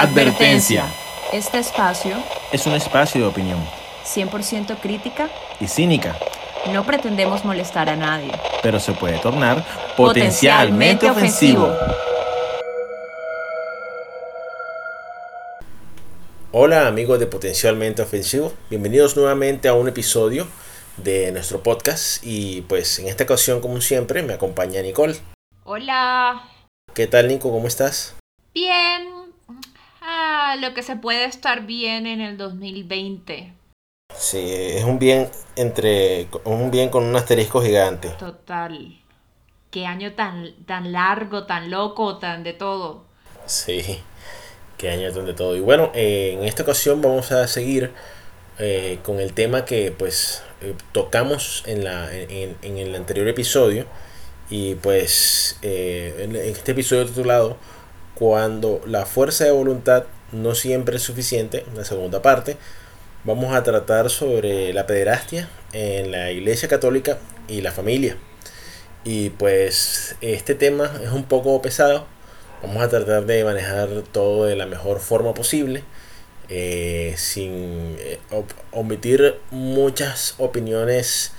Advertencia. Este espacio, Es un espacio de opinión 100% crítica, y cínica, no pretendemos molestar a nadie. pero se puede tornar Potencialmente potencialmente ofensivo. Hola amigos de Potencialmente Ofensivo, bienvenidos nuevamente a un episodio de nuestro podcast y pues en esta ocasión como siempre me acompaña Nicole. Hola. ¿Qué tal Nico? ¿Cómo estás? Bien. Lo que se puede estar bien en el 2020. Sí, es un bien entre un bien con un asterisco gigante. Total. Qué año tan, tan largo, tan loco, tan de todo. Sí, qué año donde todo. Y bueno, eh, en esta ocasión vamos a seguir eh, con el tema que pues eh, tocamos en, la, en, en el anterior episodio. Y pues eh, en este episodio titulado Cuando la fuerza de voluntad no siempre es suficiente, la segunda parte, vamos a tratar sobre la pederastia en la Iglesia Católica y la familia. Y pues este tema es un poco pesado, Vamos a tratar de manejar todo de la mejor forma posible, eh, sin eh, omitir muchas opiniones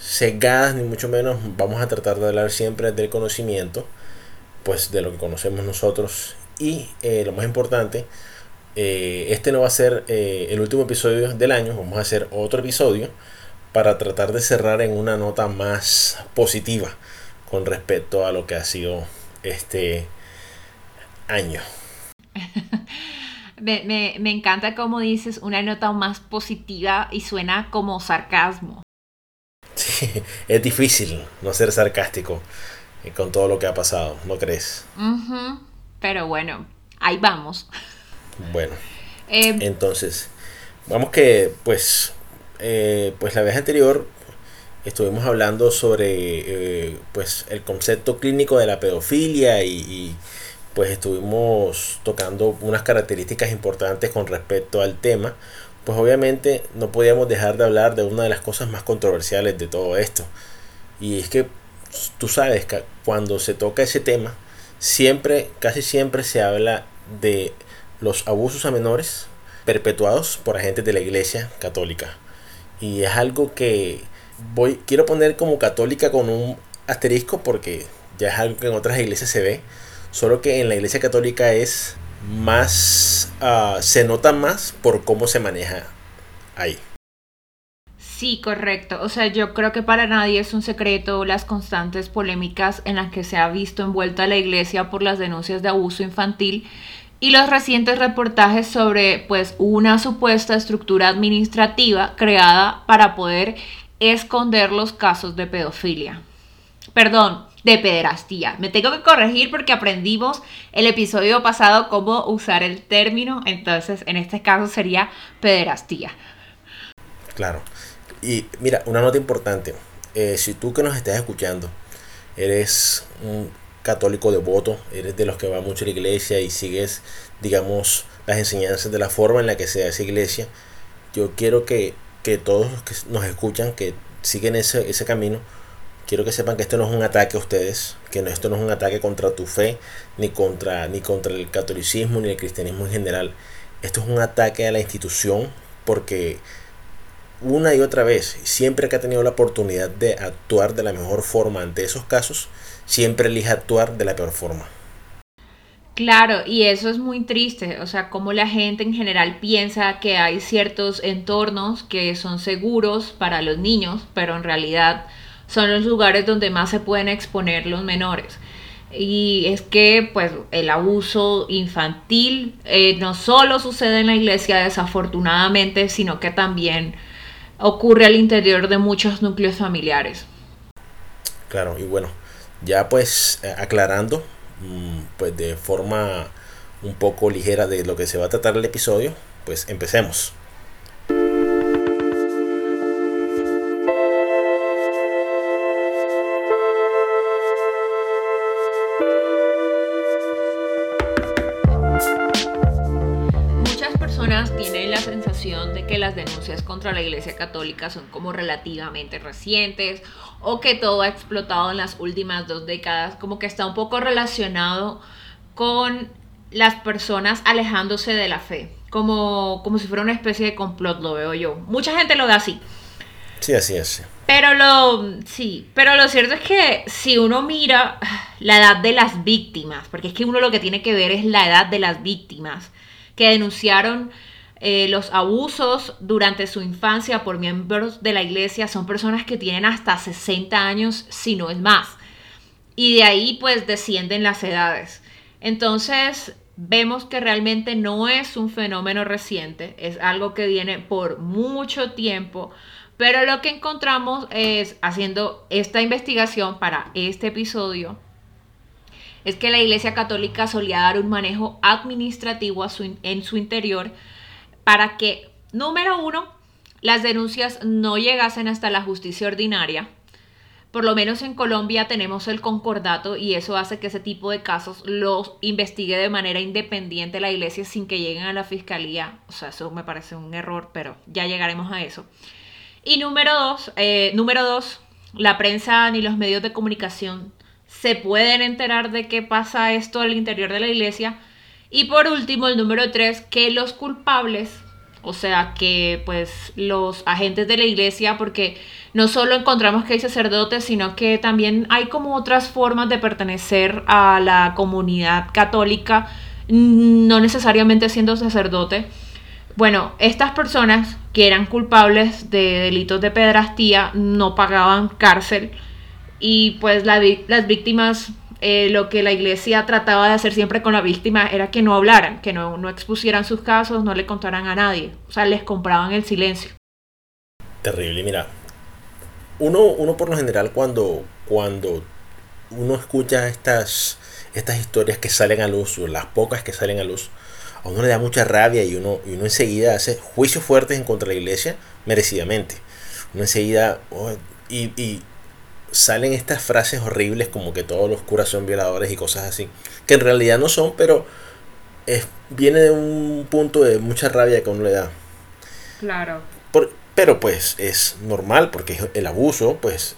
sesgadas, ni mucho menos. Vamos a tratar de hablar siempre del conocimiento, pues de lo que conocemos nosotros. Y eh, lo más importante, eh, este no va a ser eh, el último episodio del año, vamos a hacer otro episodio para tratar de cerrar en una nota más positiva con respecto a lo que ha sido este año. Me, me, me encanta como dices una nota más positiva y suena como sarcasmo. Sí, es difícil no ser sarcástico con todo lo que ha pasado, ¿no crees? Pero bueno, ahí vamos. Bueno, Eh, entonces, vamos que pues, eh, pues la vez anterior estuvimos hablando sobre eh, pues el concepto clínico de la pedofilia y, y, pues estuvimos tocando unas características importantes con respecto al tema. Pues obviamente no podíamos dejar de hablar de una de las cosas más controversiales de todo esto. Y es que tú sabes que cuando se toca ese tema, siempre, casi siempre se habla de los abusos a menores perpetuados por agentes de la iglesia católica. Y es algo que voy, quiero poner como católica con un asterisco porque ya es algo que en otras iglesias se ve. Solo que en la iglesia católica es más, ah, se nota más por cómo se maneja ahí. Sí, correcto. O sea, yo creo que para nadie es un secreto las constantes polémicas en las que se ha visto envuelta la iglesia por las denuncias de abuso infantil y los recientes reportajes sobre pues una supuesta estructura administrativa creada para poder esconder los casos de pedofilia. Perdón, de pederastía. Me tengo que corregir porque aprendimos el episodio pasado cómo usar el término, entonces en este caso sería pederastía. Claro. Y mira, una nota importante. Eh, si tú que nos estás escuchando eres un católico devoto, eres de los que va mucho a la iglesia y sigues, digamos, las enseñanzas de la forma en la que se hace iglesia, yo quiero que, que todos los que nos escuchan, que siguen ese, ese camino, quiero que sepan que esto no es un ataque a ustedes, que no, esto no es un ataque contra tu fe, ni contra, ni contra el catolicismo, ni el cristianismo en general. Esto es un ataque a la institución porque una y otra vez, siempre que ha tenido la oportunidad de actuar de la mejor forma ante esos casos, siempre elige actuar de la peor forma. Claro, y eso es muy triste, o sea, como la gente en general piensa que hay ciertos entornos que son seguros para los niños, pero en realidad son los lugares donde más se pueden exponer los menores. Y es que pues el abuso infantil eh, no solo sucede en la iglesia desafortunadamente, sino que también ocurre al interior de muchos núcleos familiares. Claro, y bueno, ya pues eh, aclarando, mm, pues de forma un poco ligera de lo que se va a tratar el episodio, pues empecemos. Que las denuncias contra la Iglesia Católica son como relativamente recientes o que todo ha explotado en las últimas dos décadas, como que está un poco relacionado con las personas alejándose de la fe, como, como si fuera una especie de complot, lo veo yo. Mucha gente lo ve así. Sí, así es. Pero lo, sí, pero lo cierto es que si uno mira la edad de las víctimas, porque es que uno lo que tiene que ver es la edad de las víctimas que denunciaron eh, los abusos durante su infancia por miembros de la iglesia, son personas que tienen hasta 60 años, si no es más. Y de ahí pues descienden las edades. Entonces vemos que realmente no es un fenómeno reciente, es algo que viene por mucho tiempo pero lo que encontramos es, haciendo esta investigación para este episodio, es que la Iglesia Católica solía dar un manejo administrativo en su interior para que, número uno, las denuncias no llegasen hasta la justicia ordinaria. Por lo menos en Colombia tenemos el concordato y eso hace que ese tipo de casos los investigue de manera independiente la iglesia sin que lleguen a la fiscalía. O sea, eso me parece un error, pero ya llegaremos a eso. Y número dos, eh, número dos, la prensa ni los medios de comunicación se pueden enterar de qué pasa esto al interior de la iglesia. Y por último, el número tres, que los culpables, o sea, que pues los agentes de la iglesia, porque no solo encontramos que hay sacerdotes, sino que también hay como otras formas de pertenecer a la comunidad católica, no necesariamente siendo sacerdote. Bueno, estas personas que eran culpables de delitos de pedrastía no pagaban cárcel y pues las víctimas, eh, lo que la iglesia trataba de hacer siempre con la víctima era que no hablaran, que no, no expusieran sus casos, no le contaran a nadie, o sea, les compraban el silencio. Terrible, mira, uno, uno por lo general cuando, cuando uno escucha estas, estas historias que salen a luz, o las pocas que salen a luz, a uno le da mucha rabia y uno, y uno enseguida hace juicios fuertes en contra de la iglesia merecidamente. Uno enseguida, oh, y, salen estas frases horribles como que todos los curas son violadores y cosas así, que en realidad no son, pero es, viene de un punto de mucha rabia que uno le da. Claro. pero pues es normal porque el abuso, pues,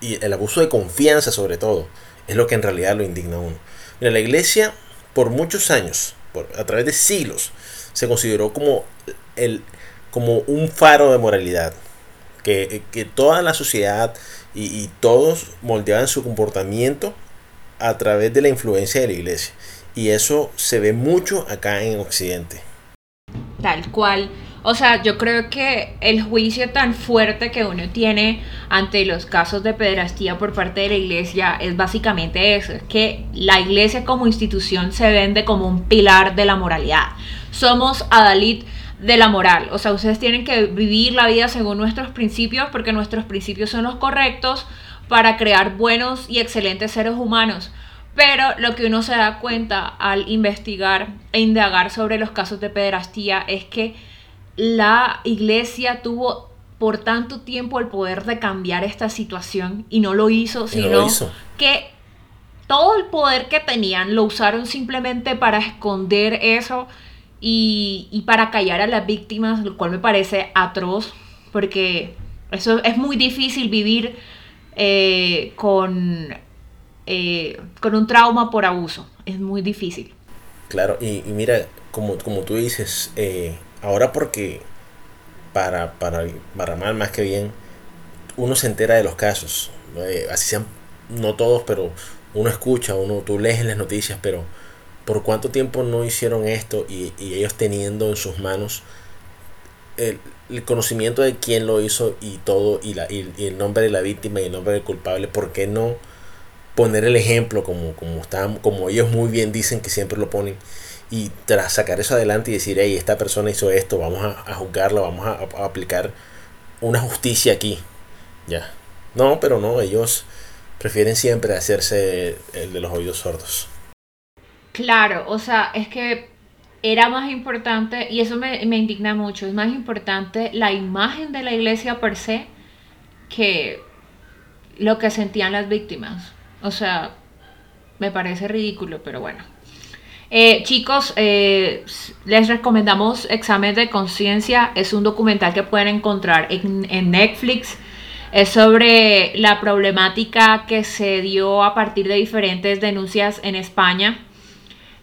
y el abuso de confianza sobre todo, es lo que en realidad lo indigna a uno. Mira, la iglesia por muchos años a través de siglos, se consideró como, el, como un faro de moralidad. Que, toda la sociedad y, y, todos moldeaban su comportamiento a través de la influencia de la iglesia. Y eso se ve mucho acá en Occidente. Tal cual. O sea, yo creo que el juicio tan fuerte que uno tiene ante los casos de pederastía por parte de la iglesia es básicamente eso, es que la iglesia como institución se vende como un pilar de la moralidad. Somos Adalid de la moral, o sea, ustedes tienen que vivir la vida según nuestros principios porque nuestros principios son los correctos para crear buenos y excelentes seres humanos. Pero lo que uno se da cuenta al investigar e indagar sobre los casos de pederastía es que la iglesia tuvo por tanto tiempo el poder de cambiar esta situación y no lo hizo, sino que todo el poder que tenían lo usaron simplemente para esconder eso y, para callar a las víctimas, lo cual me parece atroz, porque eso es muy difícil vivir eh, con, eh, con un trauma por abuso, es muy difícil. Claro, y, mira, como, como tú dices, eh, Ahora porque para, para, para mal más que bien, uno se entera de los casos. Así sean, no todos, pero uno escucha, uno, tú lees en las noticias, pero por cuánto tiempo no hicieron esto y, ellos teniendo en sus manos el, conocimiento de quién lo hizo y todo, y, la, y, el nombre de la víctima y el nombre del culpable, ¿por qué no poner el ejemplo como, como, están, como ellos muy bien dicen que siempre lo ponen? y tras sacar eso adelante y decir, hey, esta persona hizo esto, vamos a, juzgarlo, vamos a, aplicar una justicia aquí. Ya. No, pero no, ellos prefieren siempre hacerse el de los oídos sordos. Claro, o sea, es que era más importante, y eso me, indigna mucho, es más importante la imagen de la iglesia per se que lo que sentían las víctimas. O sea, me parece ridículo, pero bueno. Eh, chicos, eh, les recomendamos Examen de Conciencia. Es un documental que pueden encontrar en, Netflix. Es sobre la problemática que se dio a partir de diferentes denuncias en España.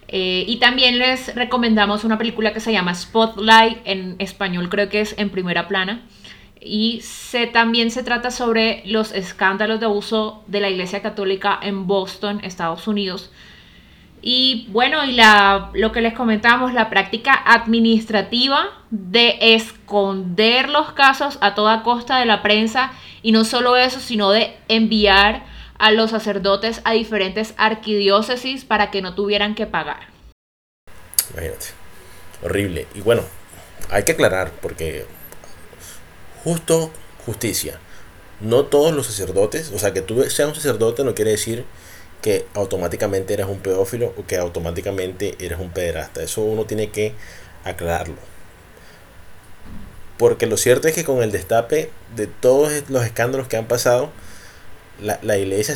Eh, y también les recomendamos una película que se llama Spotlight, en español creo que es en primera plana. Y se, también se trata sobre los escándalos de abuso de la Iglesia Católica en Boston, Estados Unidos. Y bueno, y la, lo que les comentamos, la práctica administrativa de esconder los casos a toda costa de la prensa y no solo eso, sino de enviar a los sacerdotes a diferentes arquidiócesis para que no tuvieran que pagar. Imagínate, horrible. Y bueno, hay que aclarar porque justo justicia. No todos los sacerdotes, o sea, que tú seas un sacerdote no quiere decir que automáticamente eres un pedófilo o que automáticamente eres un pederasta. Eso uno tiene que aclararlo. Porque lo cierto es que con el destape de todos los escándalos que han pasado, la, la iglesia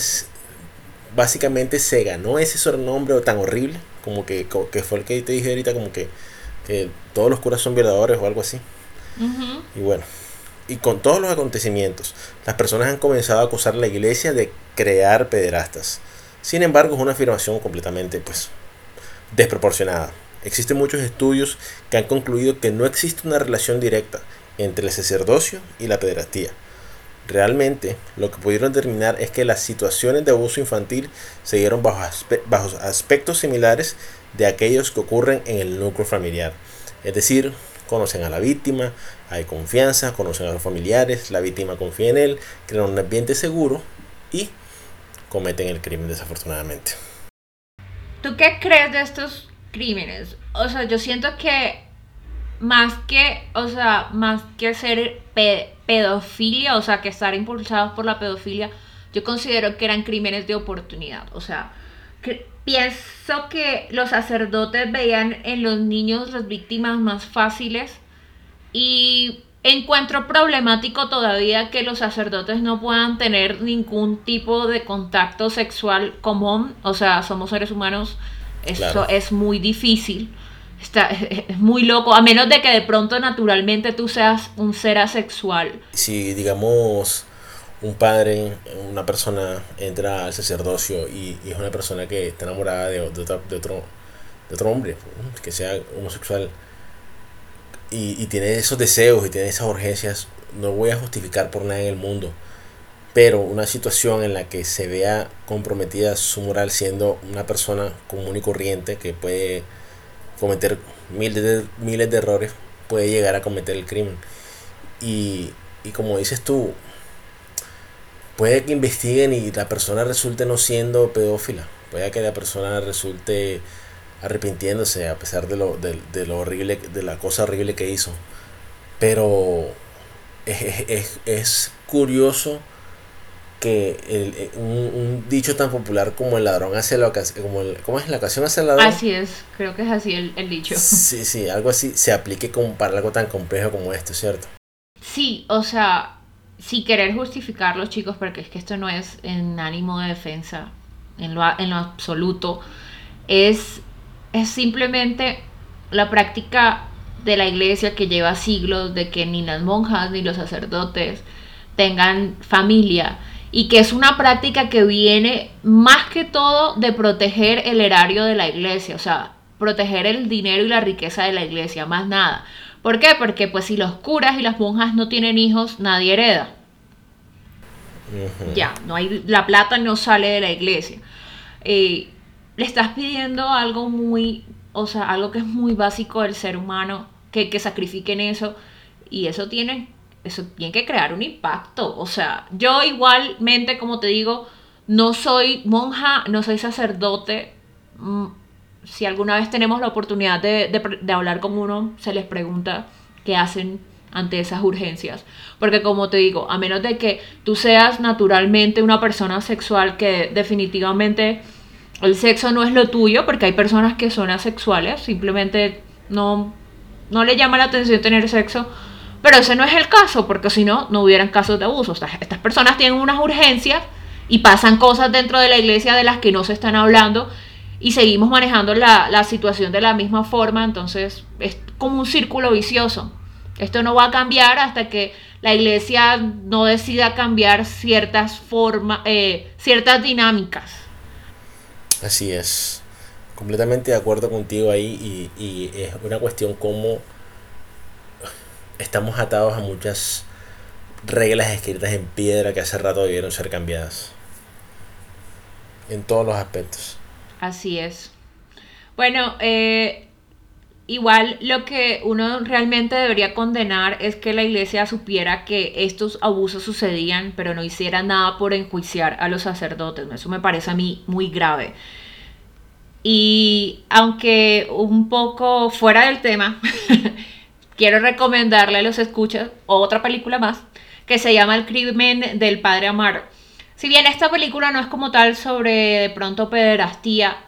básicamente se ganó ese sobrenombre tan horrible, como que, que fue el que te dije ahorita, como que, que todos los curas son violadores o algo así. Y bueno, y con todos los acontecimientos, las personas han comenzado a acusar a la iglesia de crear pederastas. Sin embargo, es una afirmación completamente pues desproporcionada. Existen muchos estudios que han concluido que no existe una relación directa entre el sacerdocio y la pederastía. Realmente, lo que pudieron determinar es que las situaciones de abuso infantil se dieron bajo, aspectos similares de aquellos que ocurren en el núcleo familiar. Es decir, conocen a la víctima, hay confianza, conocen a los familiares, la víctima confía en él, crean un ambiente seguro y cometen el crimen desafortunadamente. ¿Tú qué crees de estos crímenes? O sea, yo siento que más que, o sea, más que ser pedofilia, o sea, que estar impulsados por la pedofilia, yo considero que eran crímenes de oportunidad. O sea, pienso que los sacerdotes veían en los niños las víctimas más fáciles y encuentro problemático todavía que los sacerdotes no puedan tener ningún tipo de contacto sexual común, o sea, somos seres humanos, eso es muy difícil. Está, es muy loco, a menos de que de pronto naturalmente tú seas un ser asexual. Si digamos un padre, una persona entra al sacerdocio y, es una persona que está enamorada de, otro, de, otro, de otro hombre, que sea homosexual, y, tiene esos deseos y tiene esas urgencias, no voy a justificar por nada en el mundo, pero una situación en la que se vea comprometida su moral siendo una persona común y corriente que puede cometer miles de, miles de errores, puede llegar a cometer el crimen. Y, y como dices tú, puede que investiguen y la persona resulte no siendo pedófila, puede que la persona resulte arrepintiéndose a pesar de lo, de, lo horrible, de la cosa horrible que hizo. Pero es, curioso que el, un, dicho tan popular como el ladrón hace la ocasión, como el, ¿cómo es? La ocasión hace el ladrón. Así es, creo que es así el, el dicho. Sí, sí, algo así se aplique como para algo tan complejo como esto, ¿cierto? Sí, o sea, si querer justificarlo, chicos, porque es que esto no es en ánimo de defensa, en lo, en lo absoluto, es es simplemente la práctica de la iglesia que lleva siglos de que ni las monjas ni los sacerdotes tengan familia y que es una práctica que viene más que todo de proteger el erario de la iglesia, o sea, proteger el dinero y la riqueza de la iglesia, más nada. ¿Por qué? Porque pues si los curas y las monjas no tienen hijos, nadie hereda. Ya, no hay, la plata no sale de la iglesia. Eh, le estás pidiendo algo muy, o sea, algo que es muy básico del ser humano, que, que sacrifiquen eso, y eso tiene, eso tiene que crear un impacto. O sea, yo igualmente, como te digo, no soy monja, no soy sacerdote. Mm, si alguna vez tenemos la oportunidad de, de hablar con uno, se les pregunta qué hacen ante esas urgencias. Porque como te digo, a menos de que tú seas naturalmente una persona sexual que definitivamente el sexo no es lo tuyo, porque hay personas que son asexuales, simplemente no, no le llama la atención tener sexo, pero ese no es el caso, porque si no, no hubieran casos de abuso. estas personas tienen unas urgencias y pasan cosas dentro de la iglesia de las que no se están hablando y seguimos manejando la, la situación de la misma forma, entonces es como un círculo vicioso. Esto no va a cambiar hasta que la iglesia no decida cambiar ciertas formas, eh, ciertas dinámicas. Así es. Completamente de acuerdo contigo ahí y, y es una cuestión como estamos atados a muchas reglas escritas en piedra que hace rato debieron ser cambiadas. En todos los aspectos. Así es. Bueno, eh, igual lo que uno realmente debería condenar es que la iglesia supiera que estos abusos sucedían, pero no hiciera nada por enjuiciar a los sacerdotes. Eso me parece a mí muy grave. Y aunque un poco fuera del tema, quiero recomendarle a los escuchas otra película más que se llama El crimen del padre Amaro. Si bien esta película no es como tal sobre de pronto pederastía,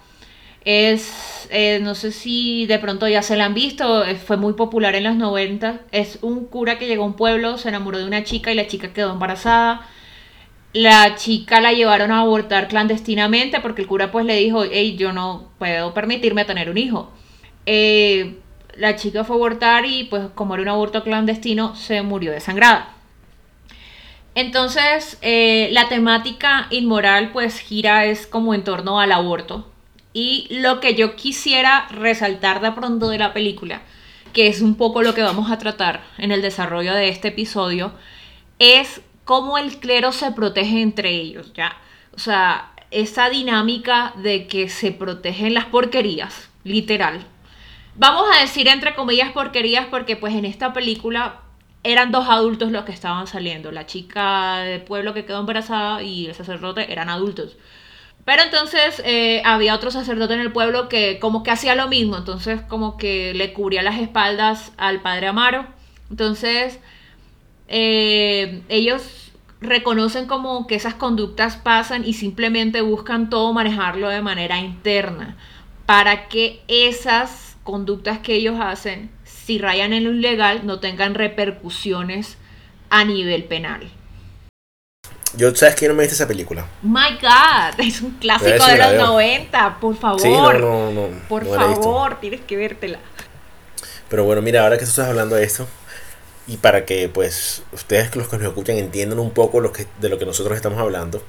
es, eh, no sé si de pronto ya se la han visto, eh, fue muy popular en los 90. Es un cura que llegó a un pueblo, se enamoró de una chica y la chica quedó embarazada. La chica la llevaron a abortar clandestinamente porque el cura pues le dijo, hey, yo no puedo permitirme tener un hijo. Eh, la chica fue a abortar y pues como era un aborto clandestino se murió desangrada. Entonces eh, la temática inmoral pues gira es como en torno al aborto. Y lo que yo quisiera resaltar de pronto de la película, que es un poco lo que vamos a tratar en el desarrollo de este episodio, es cómo el clero se protege entre ellos, ¿ya? O sea, esa dinámica de que se protegen las porquerías, literal, Vamos a decir entre comillas porquerías porque pues en esta película eran dos adultos los que estaban saliendo. La chica del pueblo que quedó embarazada y el sacerdote eran adultos. Pero entonces eh, había otro sacerdote en el pueblo que como que hacía lo mismo. Entonces como que le cubría las espaldas al padre Amaro. Entonces eh, ellos reconocen como que esas conductas pasan y simplemente buscan todo manejarlo de manera interna para que esas conductas que ellos hacen, si rayan en lo ilegal, no tengan repercusiones a nivel penal. Yo, ¿sabes que no me viste esa película? My God, es un clásico de los 90, por favor. Sí, no, no, no. Por favor, tienes que vértela. Pero bueno, mira, ahora que tú estás hablando de esto, y para que pues ustedes los que nos escuchan entiendan un poco lo que, de lo que nosotros estamos hablando,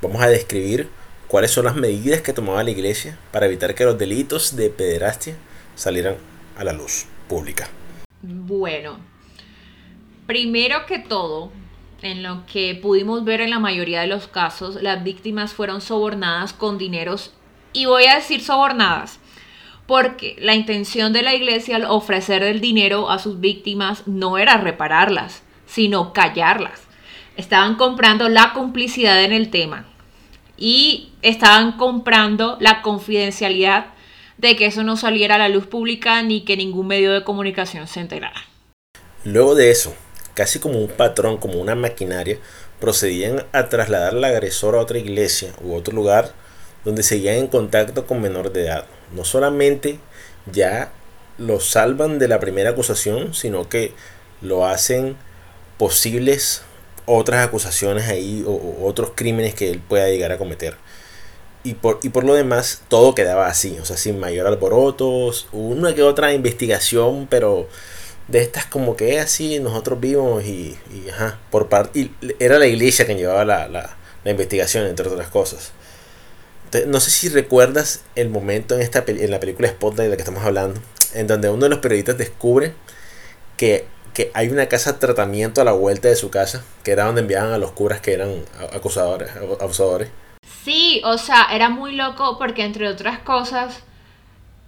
vamos a describir cuáles son las medidas que tomaba la iglesia para evitar que los delitos de pederastia salieran a la luz pública? Bueno, primero que todo, en lo que pudimos ver en la mayoría de los casos, las víctimas fueron sobornadas con dineros, y voy a decir sobornadas, porque la intención de la iglesia al ofrecer el dinero a sus víctimas no era repararlas, sino callarlas. Estaban comprando la complicidad en el tema y estaban comprando la confidencialidad de que eso no saliera a la luz pública ni que ningún medio de comunicación se enterara. Luego de eso, casi como un patrón, como una maquinaria, procedían a trasladar al agresor a otra iglesia u otro lugar donde seguían en contacto con menor de edad. No solamente ya lo salvan de la primera acusación, sino que lo hacen posibles otras acusaciones ahí o otros crímenes que él pueda llegar a cometer y por, y por lo demás todo quedaba así, o sea, sin mayor alborotos, una que otra investigación, pero de estas como que así nosotros vimos y, ajá, por parte, y era la iglesia quien llevaba la, la, la, investigación, entre otras cosas. Entonces, no sé si recuerdas el momento en, esta, en la película Spotlight de la que estamos hablando, en donde uno de los periodistas descubre que, que hay una casa de tratamiento a la vuelta de su casa, que era donde enviaban a los curas que eran acusadores, abusadores Sí, o sea, era muy loco porque entre otras cosas,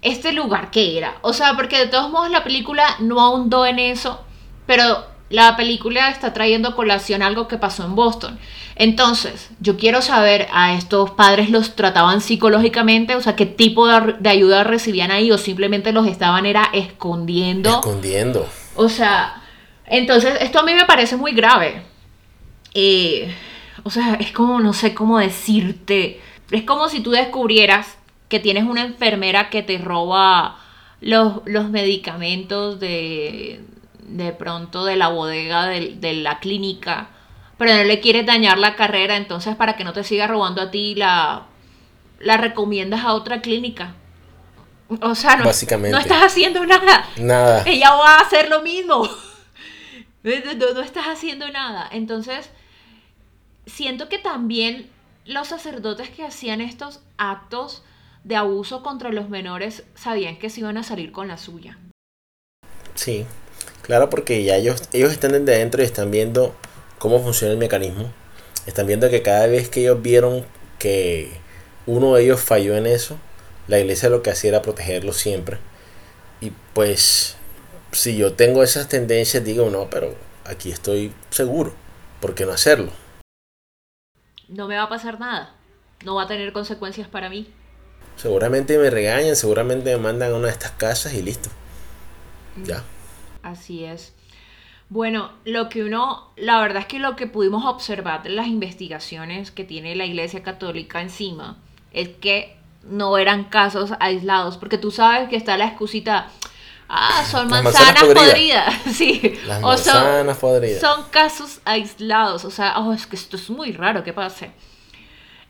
este lugar que era, o sea, porque de todos modos la película no ahondó en eso, pero la película está trayendo colación algo que pasó en Boston. Entonces, yo quiero saber, ¿a estos padres los trataban psicológicamente? O sea, ¿qué tipo de, ayuda recibían ahí? ¿O simplemente los estaban era escondiendo? Escondiendo. O sea, entonces, esto a mí me parece muy grave. Eh, o sea, es como, no sé cómo decirte. Es como si tú descubrieras que tienes una enfermera que te roba los, los medicamentos de, de pronto de la bodega de, la clínica, pero no le quieres dañar la carrera, entonces para que no te siga robando a ti, la, la recomiendas a otra clínica. O sea, no, no estás haciendo nada. Nada. Ella va a hacer lo mismo. no estás haciendo nada. Entonces, siento que también los sacerdotes que hacían estos actos de abuso contra los menores sabían que se iban a salir con la suya. Sí, claro, porque ya ellos, ellos están desde adentro y están viendo cómo funciona el mecanismo. Están viendo que cada vez que ellos vieron que uno de ellos falló en eso, la iglesia lo que hacía era protegerlo siempre. Y pues, si yo tengo esas tendencias, digo, no, pero aquí estoy seguro. ¿Por qué no hacerlo? No me va a pasar nada. No va a tener consecuencias para mí. Seguramente me regañan, seguramente me mandan a una de estas casas y listo. Ya. Así es. Bueno, lo que uno, la verdad es que lo que pudimos observar de las investigaciones que tiene la Iglesia Católica encima es que no eran casos aislados, porque tú sabes que está la excusita, ah, son manzanas, manzanas podridas. podridas, sí, Las o son, manzanas podridas. son casos aislados, o sea, oh, es que esto es muy raro, ¿qué pasa?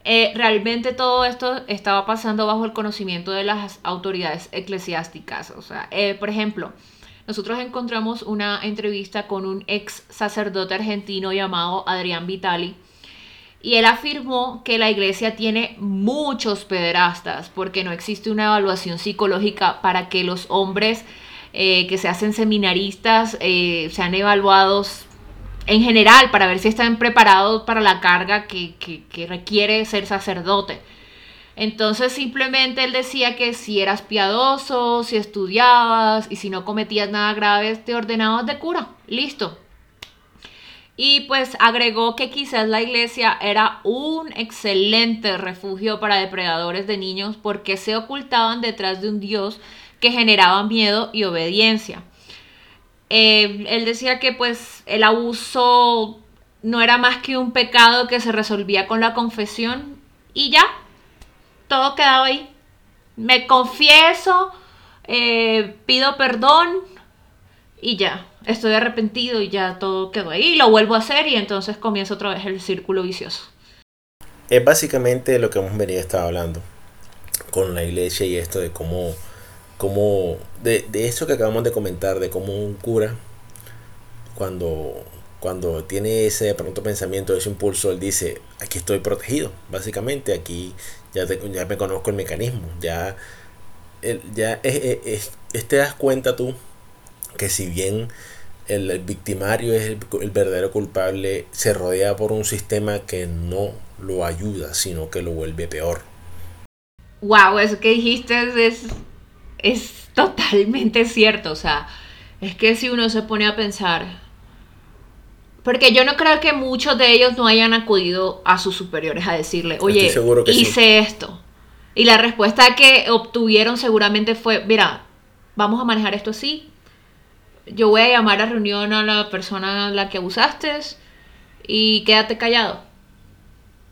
Eh, realmente todo esto estaba pasando bajo el conocimiento de las autoridades eclesiásticas. O sea, eh, por ejemplo, nosotros encontramos una entrevista con un ex sacerdote argentino llamado Adrián Vitali. Y él afirmó que la iglesia tiene muchos pederastas porque no existe una evaluación psicológica para que los hombres eh, que se hacen seminaristas eh, sean evaluados en general para ver si están preparados para la carga que, que- requiere ser sacerdote. Entonces simplemente él decía que si eras piadoso, si estudiabas y si no cometías nada grave, te ordenabas de cura. Listo. Y pues agregó que quizás la iglesia era un excelente refugio para depredadores de niños porque se ocultaban detrás de un Dios que generaba miedo y obediencia. Eh, él decía que pues el abuso no era más que un pecado que se resolvía con la confesión y ya, todo quedaba ahí. Me confieso, eh, pido perdón y ya, estoy arrepentido y ya todo quedó ahí, lo vuelvo a hacer y entonces comienza otra vez el círculo vicioso. Es básicamente lo que hemos venido estar hablando con la iglesia y esto de cómo, cómo de, de eso que acabamos de comentar, de cómo un cura, cuando, cuando tiene ese pronto pensamiento, ese impulso, él dice, aquí estoy protegido, básicamente, aquí ya, te- ya me conozco el mecanismo, ya, ya es, es- es- es- te das cuenta tú que si bien el, el victimario es el, el verdadero culpable, se rodea por un sistema que no lo ayuda, sino que lo vuelve peor. Wow, eso que dijiste es, es totalmente cierto. O sea, es que si uno se pone a pensar. Porque yo no creo que muchos de ellos no hayan acudido a sus superiores a decirle, oye, sí. hice esto. Y la respuesta que obtuvieron seguramente fue, mira, vamos a manejar esto así. Yo voy a llamar a reunión a la persona a la que abusaste y quédate callado.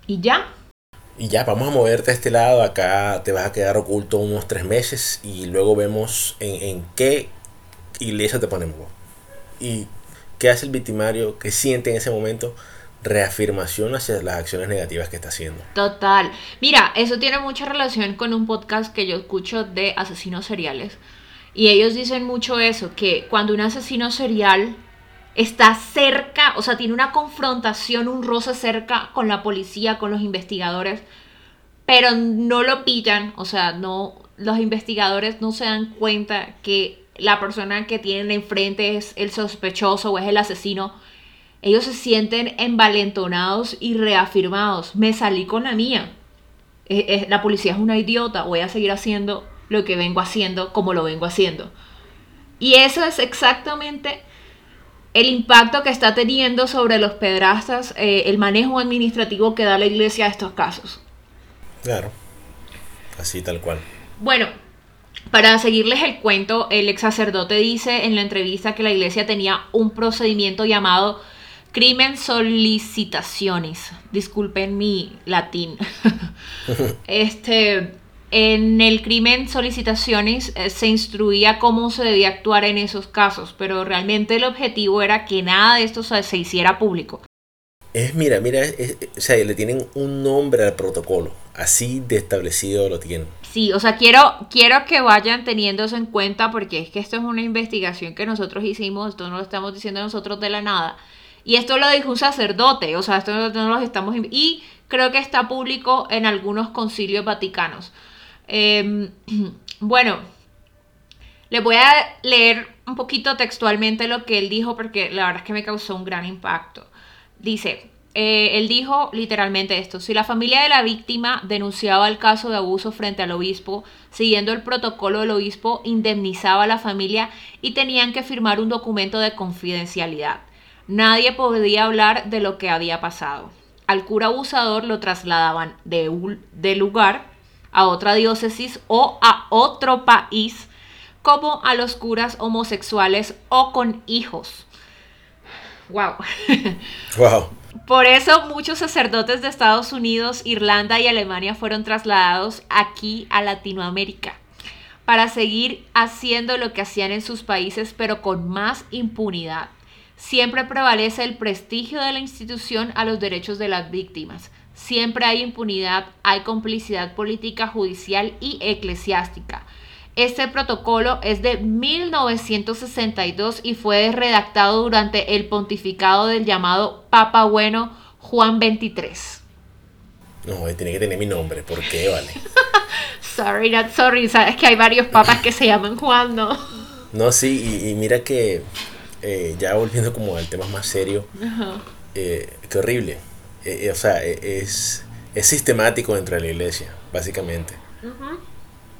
Y ya. Y ya, vamos a moverte a este lado, acá te vas a quedar oculto unos tres meses y luego vemos en, en qué iglesia te ponemos. Y qué hace el victimario, qué siente en ese momento, reafirmación hacia las acciones negativas que está haciendo. Total. Mira, eso tiene mucha relación con un podcast que yo escucho de asesinos seriales. Y ellos dicen mucho eso, que cuando un asesino serial está cerca, o sea, tiene una confrontación, un roce cerca con la policía, con los investigadores, pero no lo pillan, o sea, no, los investigadores no se dan cuenta que la persona que tienen enfrente es el sospechoso o es el asesino. Ellos se sienten envalentonados y reafirmados. Me salí con la mía. Eh, eh, la policía es una idiota. Voy a seguir haciendo lo que vengo haciendo como lo vengo haciendo. Y eso es exactamente el impacto que está teniendo sobre los pedrastas eh, el manejo administrativo que da la iglesia a estos casos. Claro. Así tal cual. Bueno, para seguirles el cuento, el ex sacerdote dice en la entrevista que la iglesia tenía un procedimiento llamado crimen solicitaciones. Disculpen mi latín. este, en el crimen solicitaciones eh, se instruía cómo se debía actuar en esos casos, pero realmente el objetivo era que nada de esto se, se hiciera público. Es, mira, mira, es- o sea, le tienen un nombre al protocolo. Así de establecido lo tienen. Sí, o sea, quiero, quiero que vayan teniendo eso en cuenta porque es que esto es una investigación que nosotros hicimos, esto no lo estamos diciendo nosotros de la nada. Y esto lo dijo un sacerdote, o sea, esto no, no lo estamos... Y creo que está público en algunos concilios vaticanos. Em, bueno, le voy a leer un poquito textualmente lo que él dijo porque la verdad es que me causó un gran impacto. Dice, eh, él dijo literalmente esto, si la familia de la víctima denunciaba el caso de abuso frente al obispo, siguiendo el protocolo del obispo, indemnizaba a la familia y tenían que firmar un documento de confidencialidad. Nadie podía hablar de lo que había pasado. Al cura abusador lo trasladaban de lugar a otra diócesis o a otro país, como a los curas homosexuales o con hijos. Wow. Wow. Por eso muchos sacerdotes de Estados Unidos, Irlanda y Alemania fueron trasladados aquí a Latinoamérica para seguir haciendo lo que hacían en sus países, pero con más impunidad. Siempre prevalece el prestigio de la institución a los derechos de las víctimas. Siempre hay impunidad, hay complicidad política, judicial y eclesiástica. Este protocolo es de 1962 y fue redactado durante el pontificado del llamado Papa Bueno Juan XXIII. No, tiene que tener mi nombre, ¿por qué vale? sorry, not sorry, sabes que hay varios papas que se llaman Juan, ¿no? No, sí, y, mira que eh, ya volviendo como al tema más serio, eh, qué horrible. Eh, o sea, es, es sistemático dentro de la iglesia, básicamente.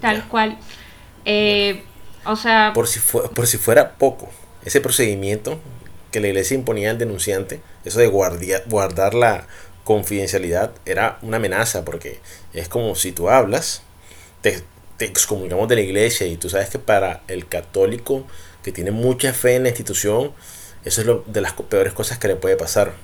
Tal cual. o sea... Por si, por si fuera poco, ese procedimiento que la iglesia imponía al denunciante, eso de guardar la confidencialidad, era una amenaza, porque es como si tú hablas, te, te excomulgamos de la iglesia y tú sabes que para el católico que tiene mucha fe en la institución, eso es lo de las peores cosas que le puede pasar.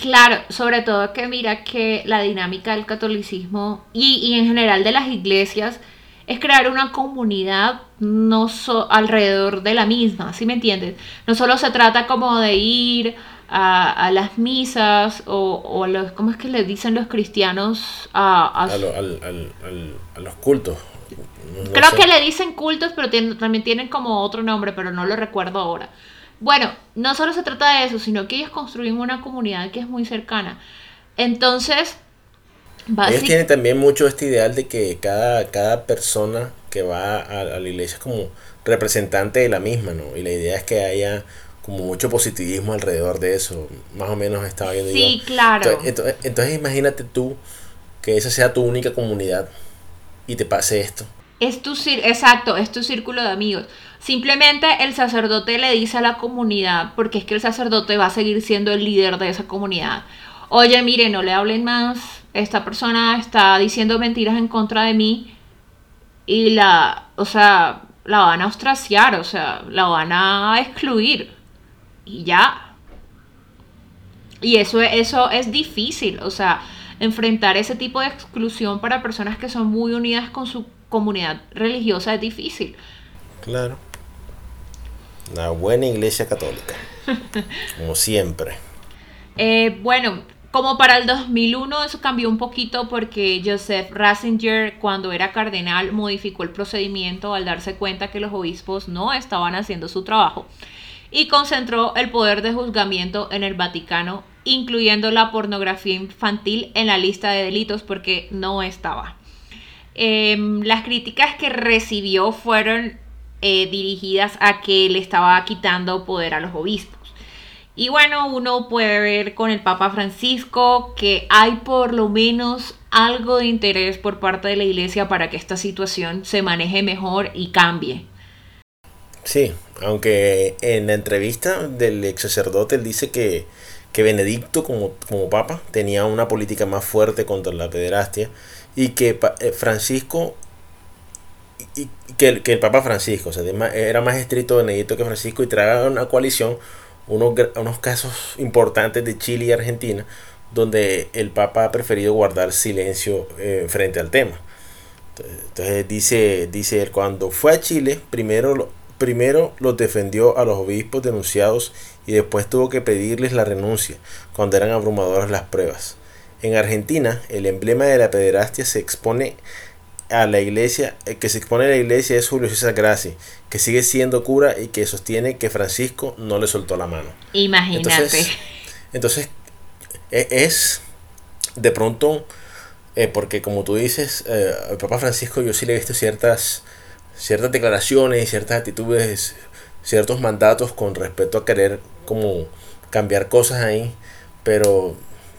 Claro, sobre todo que mira que la dinámica del catolicismo y, en general de las iglesias es crear una comunidad no alrededor de la misma, ¿sí me entiendes? No solo se trata como de ir a, las misas o, a los, ¿cómo es que le dicen los cristianos? A, los cultos. Creo que le dicen cultos, pero también tienen como otro nombre, pero no lo recuerdo ahora. Bueno, no solo se trata de eso, sino que ellos construyen una comunidad que es muy cercana. Entonces, ellos tienen también mucho este ideal de que cada, cada persona que va a, la iglesia es como representante de la misma, ¿no? Y la idea es que haya como mucho positivismo alrededor de eso. Más o menos estaba viendo sí, claro. Entonces, entonces, imagínate tú que esa sea tu única comunidad y te pase esto. Es tu, exacto, es tu círculo de amigos. Simplemente el sacerdote le dice a la comunidad, porque es que el sacerdote va a seguir siendo el líder de esa comunidad. Oye, mire, no le hablen más, esta persona está diciendo mentiras en contra de mí y la, o sea, la van a ostraciar, o sea, la van a excluir y ya. Y eso, eso es difícil, o sea, enfrentar ese tipo de exclusión para personas que son muy unidas con su comunidad religiosa es difícil. Claro. Una buena iglesia católica. como siempre. Eh, bueno, como para el 2001 eso cambió un poquito porque Joseph Ratzinger cuando era cardenal modificó el procedimiento al darse cuenta que los obispos no estaban haciendo su trabajo y concentró el poder de juzgamiento en el Vaticano, incluyendo la pornografía infantil en la lista de delitos porque no estaba. Em, las críticas que recibió fueron eh, dirigidas a que le estaba quitando poder a los obispos. Y bueno, uno puede ver con el Papa Francisco que hay por lo menos algo de interés por parte de la Iglesia para que esta situación se maneje mejor y cambie. Sí, aunque en la entrevista del ex sacerdote él dice que, que Benedicto como, como papa tenía una política más fuerte contra la pederastia y que eh, Francisco y que el, que el Papa Francisco, o sea, era más estricto Benedicto que Francisco y traía una coalición, unos, unos casos importantes de Chile y Argentina, donde el Papa ha preferido guardar silencio eh, frente al tema. Entonces dice, dice él, cuando fue a Chile, primero, primero los defendió a los obispos denunciados y después tuvo que pedirles la renuncia cuando eran abrumadoras las pruebas. En Argentina, el emblema de la pederastia se expone a la iglesia, eh, que se expone a la iglesia es Julio César Graci, que sigue siendo cura y que sostiene que Francisco no le soltó la mano. Imagínate. Entonces, e, es de pronto Eh, porque como tú dices, eh, el Papa Francisco yo sí le he visto ciertas, ciertas declaraciones y ciertas actitudes, ciertos mandatos con respecto a querer como cambiar cosas ahí, pero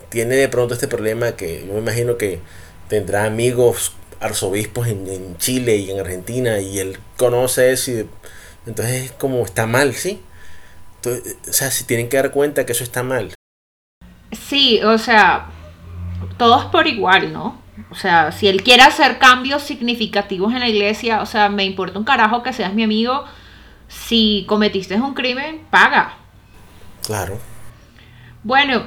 tiene de pronto este problema que yo me imagino que tendrá amigos arzobispos en, Chile y en Argentina y él conoce eso y entonces es como está mal, ¿sí? Entonces, o sea, si tienen que dar cuenta que eso está mal. Sí, o sea, todos por igual, ¿no? O sea, si él quiere hacer cambios significativos en la iglesia, o sea, me importa un carajo que seas mi amigo. Si cometiste un crimen, paga. Claro. Bueno,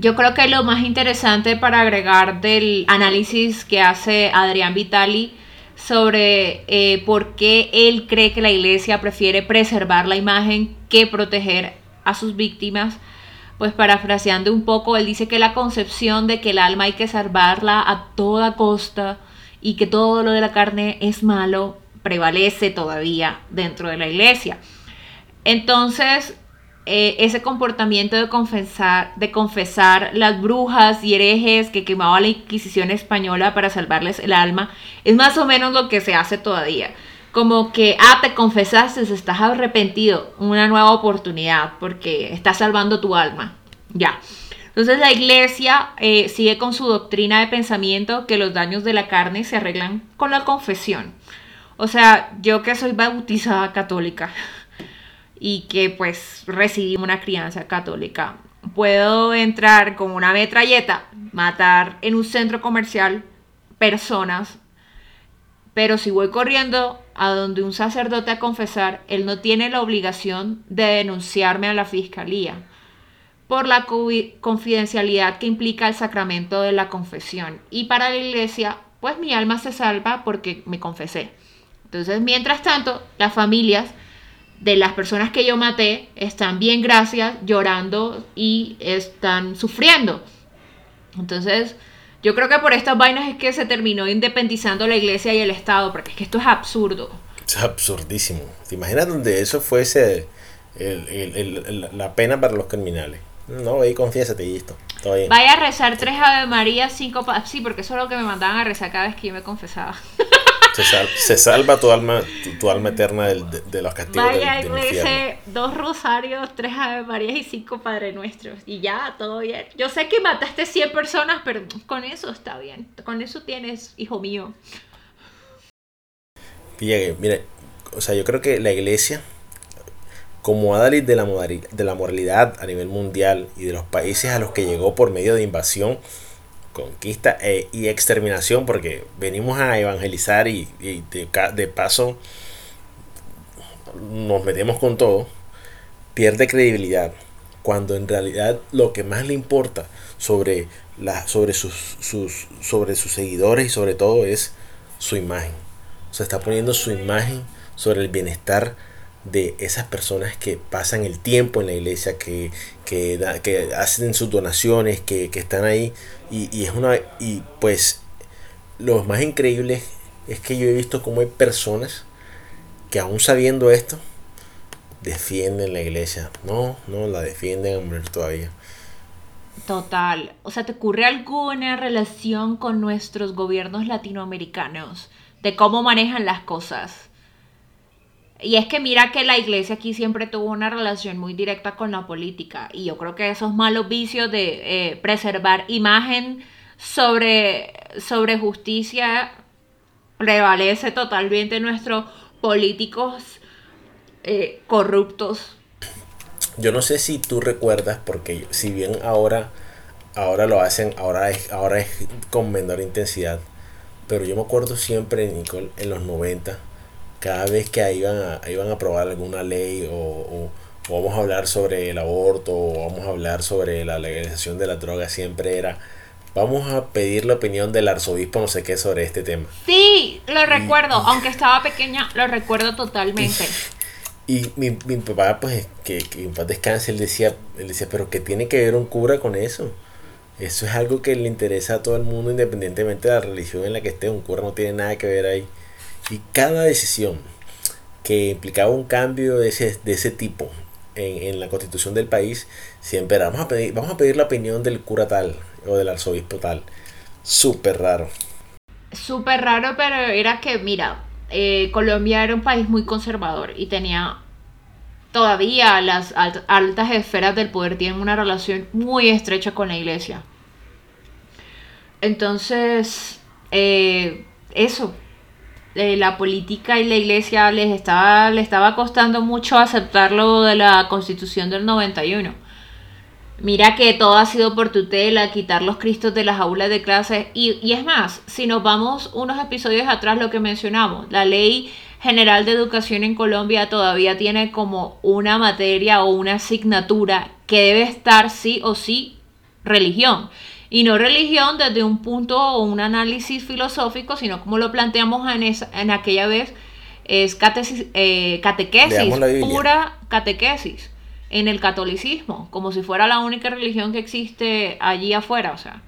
yo creo que lo más interesante para agregar del análisis que hace Adrián Vitali sobre eh, por qué él cree que la iglesia prefiere preservar la imagen que proteger a sus víctimas, pues parafraseando un poco, él dice que la concepción de que el alma hay que salvarla a toda costa y que todo lo de la carne es malo prevalece todavía dentro de la iglesia. Entonces, eh, ese comportamiento de confesar, de confesar las brujas y herejes que quemaba la Inquisición española para salvarles el alma, es más o menos lo que se hace todavía. Como que, ah, te confesaste, estás arrepentido, una nueva oportunidad porque estás salvando tu alma. Ya. Entonces la iglesia eh, sigue con su doctrina de pensamiento que los daños de la carne se arreglan con la confesión. O sea, yo que soy bautizada católica, y que pues recibí una crianza católica. Puedo entrar con una metralleta, matar en un centro comercial personas, pero si voy corriendo a donde un sacerdote a confesar, él no tiene la obligación de denunciarme a la fiscalía por la confidencialidad que implica el sacramento de la confesión. Y para la iglesia, pues mi alma se salva porque me confesé. Entonces, mientras tanto, las familias de las personas que yo maté están bien, gracias, llorando y están sufriendo. Entonces, yo creo que por estas vainas es que se terminó independizando la iglesia y el Estado, porque es que esto es absurdo. Es absurdísimo. ¿Te imaginas donde eso fuese la pena para los criminales? No, ahí confiésate y listo. Vaya a rezar tres Ave María, cinco... Sí, porque eso es lo que me mandaban a rezar cada vez que yo me confesaba. Se, salva tu alma, tu, alma eterna de, los castigos Vaya, del, dos rosarios, tres Ave Marías y cinco Padre Nuestros. Y ya, todo bien. Yo sé que mataste 100 personas, pero con eso está bien. Con eso tienes, hijo mío. Mire, mire, o sea, yo creo que la iglesia, como Adalid de la, de la moralidad a nivel mundial y de los países a los que llegó por medio de invasión, conquista eh, y exterminación, porque venimos a evangelizar y, de, paso nos metemos con todo, pierde credibilidad. Cuando en realidad lo que más le importa sobre, la, sobre, sus, sobre sus seguidores y sobre todo es su imagen. O sea, está poniendo su imagen sobre el bienestar de esas personas que pasan el tiempo en la iglesia, que, que, que hacen sus donaciones, que, que están ahí y, es una. Y pues. Lo más increíble es que yo he visto cómo hay personas que aún sabiendo esto, defienden la iglesia. No, no, la defienden a morir todavía. Total. O sea, ¿te ocurre alguna relación con nuestros gobiernos latinoamericanos? De cómo manejan las cosas. Y es que mira que la iglesia aquí siempre tuvo una relación muy directa con la política. Y yo creo que esos malos vicios de eh, preservar imagen sobre, sobre justicia prevalece totalmente nuestros políticos eh, corruptos. Yo no sé si tú recuerdas, porque si bien ahora, ahora lo hacen, ahora es, ahora es con menor intensidad. Pero yo me acuerdo siempre, Nicole, en los 90 cada vez que iban a, iban a aprobar alguna ley o, vamos a hablar sobre el aborto o vamos a hablar sobre la legalización de la droga, siempre era vamos a pedir la opinión del arzobispo no sé qué sobre este tema. Sí, lo recuerdo, aunque estaba pequeña, lo recuerdo totalmente. Y, mi, papá, pues, que, que en paz descanse, él decía, él decía, pero ¿qué tiene que ver un cura con eso? Eso es algo que le interesa a todo el mundo independientemente de la religión en la que esté. Un cura no tiene nada que ver ahí. Y cada decisión que implicaba un cambio de ese, de ese tipo en, en, la constitución del país, siempre era, vamos a, pedir, vamos a pedir la opinión del cura tal o del arzobispo tal. Súper raro. Súper raro, pero era que, mira, eh, Colombia era un país muy conservador y tenía todavía las altas esferas del poder tienen una relación muy estrecha con la iglesia. Entonces, eh, eso, eh, la política y la iglesia les estaba, les estaba costando mucho aceptar lo de la constitución del 91. Mira que todo ha sido por tutela, quitar los cristos de las aulas de clases. Y, y es más, si nos vamos unos episodios atrás, lo que mencionamos, la ley general de educación en Colombia todavía tiene como una materia o una asignatura que debe estar sí o sí religión. Y no religión desde un punto o un análisis filosófico, sino como lo planteamos en, en aquella vez, es eh, catequesis, pura catequesis en el catolicismo, como si fuera la única religión que existe allí afuera, o sea.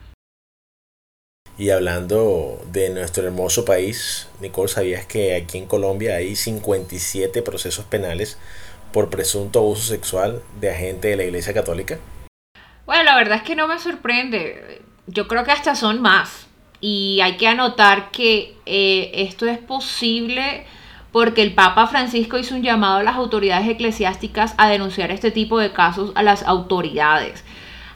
Y hablando de nuestro hermoso país, Nicole, ¿sabías que aquí en Colombia hay 57 procesos penales por presunto abuso sexual de agente de la Iglesia Católica? Bueno, la verdad es que no me sorprende. Yo creo que hasta son más. Y hay que anotar que eh, esto es posible porque el Papa Francisco hizo un llamado a las autoridades eclesiásticas a denunciar este tipo de casos a las autoridades.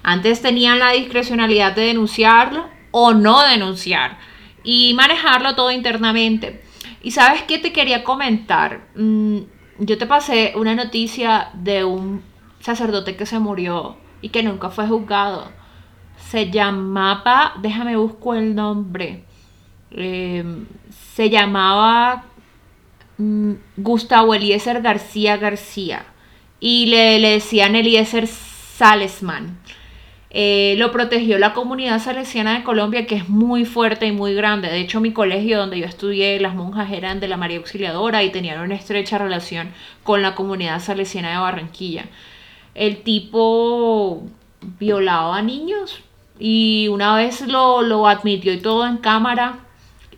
Antes tenían la discrecionalidad de denunciarlo o no denunciar y manejarlo todo internamente. Y sabes qué te quería comentar. Mm, yo te pasé una noticia de un sacerdote que se murió y que nunca fue juzgado. Se llamaba, déjame busco el nombre, em, se llamaba mm, Gustavo Eliezer García García y le, le decían Eliezer Salesman. Eh, lo protegió la comunidad salesiana de Colombia, que es muy fuerte y muy grande. De hecho, mi colegio donde yo estudié, las monjas eran de la María Auxiliadora y tenían una estrecha relación con la comunidad salesiana de Barranquilla el tipo violaba a niños y una vez lo, admitió y todo en cámara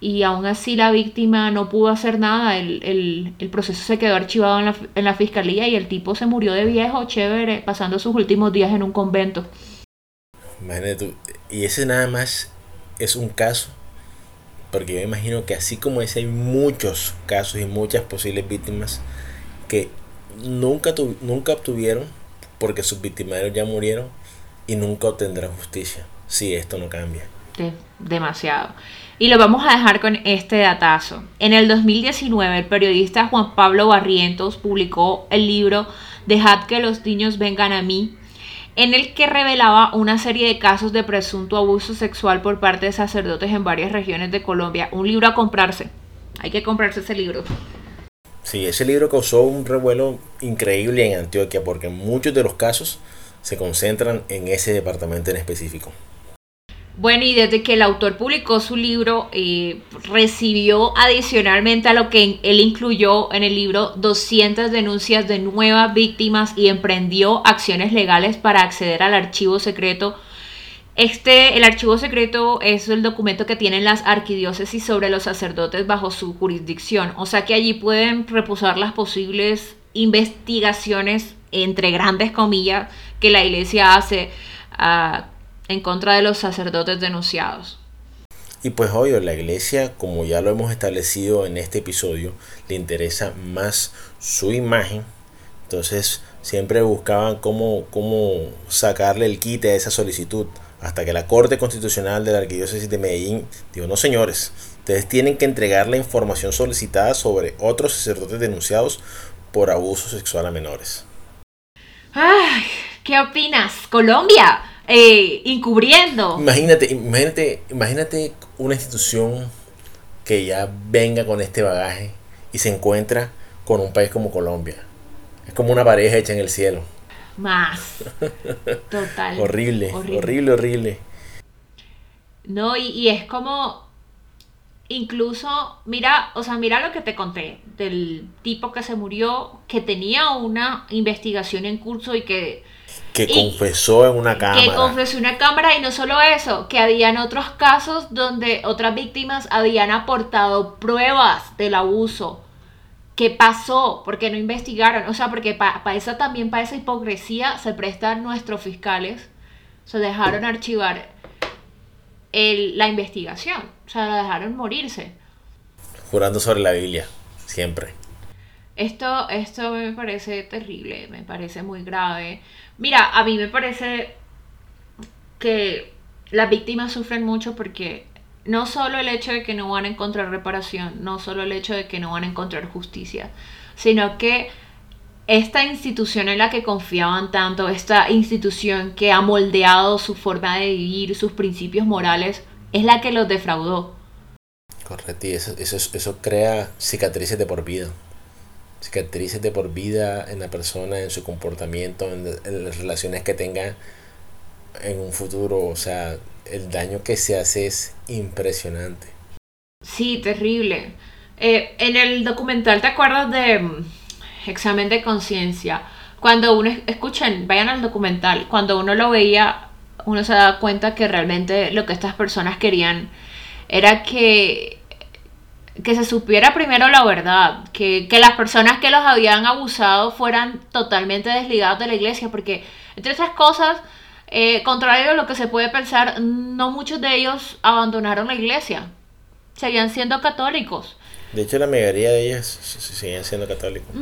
y aún así la víctima no pudo hacer nada, el, proceso se quedó archivado en la, en la, fiscalía y el tipo se murió de viejo, chévere, pasando sus últimos días en un convento. Imagínate y ese nada más es un caso, porque yo imagino que así como ese hay muchos casos y muchas posibles víctimas que nunca, nunca obtuvieron porque sus victimarios ya murieron y nunca obtendrá justicia si esto no cambia. demasiado. Y lo vamos a dejar con este datazo. En el 2019, el periodista Juan Pablo Barrientos publicó el libro Dejad que los niños vengan a mí, en el que revelaba una serie de casos de presunto abuso sexual por parte de sacerdotes en varias regiones de Colombia. Un libro a comprarse. Hay que comprarse ese libro. Sí, ese libro causó un revuelo increíble en Antioquia porque muchos de los casos se concentran en ese departamento en específico. Bueno, y desde que el autor publicó su libro, eh, recibió adicionalmente a lo que él incluyó en el libro 200 denuncias de nuevas víctimas y emprendió acciones legales para acceder al archivo secreto este, el archivo secreto es el documento que tienen las arquidiócesis sobre los sacerdotes bajo su jurisdicción. O sea que allí pueden reposar las posibles investigaciones, entre grandes comillas, que la iglesia hace ah, en contra de los sacerdotes denunciados. Y pues obvio, la iglesia, como ya lo hemos establecido en este episodio, le interesa más su imagen. Entonces siempre buscaban cómo, cómo sacarle el quite a esa solicitud hasta que la Corte Constitucional de la Arquidiócesis de Medellín dijo, no señores, ustedes tienen que entregar la información solicitada sobre otros sacerdotes denunciados por abuso sexual a menores. Ay, ¿qué opinas? Colombia, eh, encubriendo. Imagínate, imagínate, imagínate una institución que ya venga con este bagaje y se encuentra con un país como Colombia. Es como una pareja hecha en el cielo más. Total. horrible, horrible, horrible, No, y, es como, incluso, mira, o sea, mira lo que te conté del tipo que se murió, que tenía una investigación en curso y que... Que confesó en una cámara. Que confesó en una cámara y no solo eso, que habían otros casos donde otras víctimas habían aportado pruebas del abuso ¿Qué pasó? porque no investigaron? O sea, porque para eso también, para esa hipocresía, se prestan nuestros fiscales. Se dejaron archivar el, la investigación. O sea, la dejaron morirse. Jurando sobre la Biblia, siempre. Esto, esto me parece terrible, me parece muy grave. Mira, a mí me parece que las víctimas sufren mucho porque no solo el hecho de que no van a encontrar reparación, no solo el hecho de que no van a encontrar justicia, sino que esta institución en la que confiaban tanto, esta institución que ha moldeado su forma de vivir, sus principios morales, es la que los defraudó. Correcto, y eso, eso, eso crea cicatrices de por vida. Cicatrices de por vida en la persona, en su comportamiento, en, en las relaciones que tenga en un futuro. O sea, el daño que se hace es impresionante. Sí, terrible. Eh, en el documental, ¿te acuerdas de mm, Examen de Conciencia? Cuando uno, escuchen, vayan al documental, cuando uno lo veía, uno se da cuenta que realmente lo que estas personas querían era que, que se supiera primero la verdad, que, que las personas que los habían abusado fueran totalmente desligadas de la iglesia, porque entre esas cosas eh, contrario a lo que se puede pensar, no muchos de ellos abandonaron la iglesia. Seguían siendo católicos. De hecho, la mayoría de ellos seguían siendo católicos.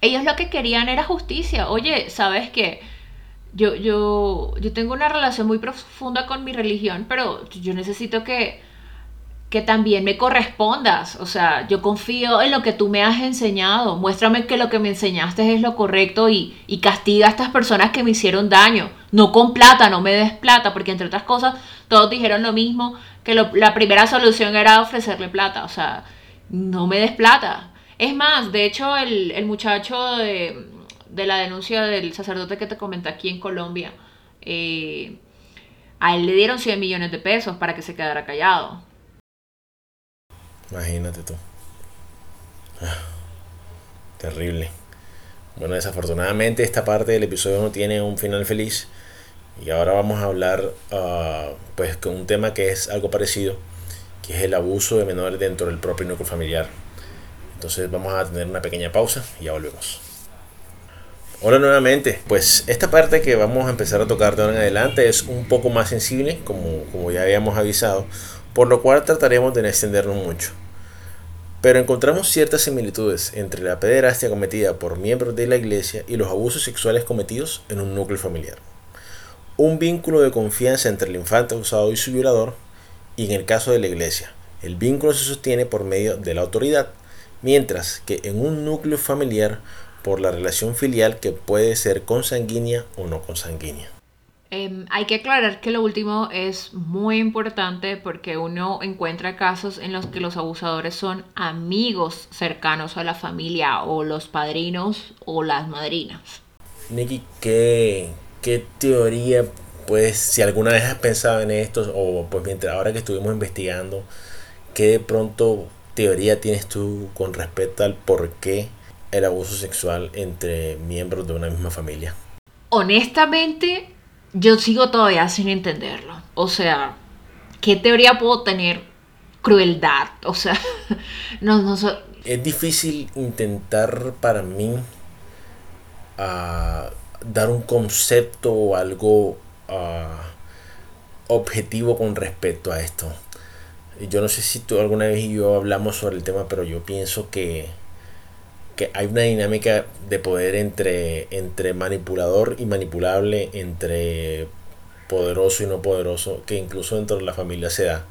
Ellos lo que querían era justicia. Oye, ¿sabes qué? Yo, yo, yo tengo una relación muy profunda con mi religión, pero yo necesito que que también me correspondas. O sea, yo confío en lo que tú me has enseñado. Muéstrame que lo que me enseñaste es lo correcto y, castiga a estas personas que me hicieron daño. No con plata, no me des plata, porque entre otras cosas todos dijeron lo mismo, que la primera solución era ofrecerle plata. O sea, no me des plata. Es más, de hecho, el, muchacho de, la denuncia del sacerdote que te comenté aquí en Colombia, eh, a él le dieron 100 millones de pesos para que se quedara callado. Imagínate tú. Ah, terrible. Bueno, desafortunadamente esta parte del episodio no tiene un final feliz. Y ahora vamos a hablar uh, pues con un tema que es algo parecido, que es el abuso de menores dentro del propio núcleo familiar. Entonces vamos a tener una pequeña pausa y ya volvemos. Hola nuevamente, pues esta parte que vamos a empezar a tocar de ahora en adelante es un poco más sensible, como, como ya habíamos avisado, por lo cual trataremos de no extendernos mucho. Pero encontramos ciertas similitudes entre la pederastia cometida por miembros de la iglesia y los abusos sexuales cometidos en un núcleo familiar. Un vínculo de confianza entre el infante abusado y su violador, y en el caso de la iglesia, el vínculo se sostiene por medio de la autoridad, mientras que en un núcleo familiar por la relación filial que puede ser consanguínea o no consanguínea. Em, hay que aclarar que lo último es muy importante porque uno encuentra casos en los que los abusadores son amigos cercanos a la familia o los padrinos o las madrinas. Nikki, ¿qué, qué teoría, pues, si alguna vez has pensado en esto o pues mientras ahora que estuvimos investigando, qué de pronto teoría tienes tú con respecto al por qué el abuso sexual entre miembros de una misma familia? Honestamente, yo sigo todavía sin entenderlo. O sea, ¿qué teoría puedo tener? Crueldad. O sea, no, no Es difícil intentar para mí uh, dar un concepto o algo uh, objetivo con respecto a esto. Yo no sé si tú alguna vez y yo hablamos sobre el tema, pero yo pienso que que hay una dinámica de poder entre, entre manipulador y manipulable, entre poderoso y no poderoso, que incluso dentro de la familia se da,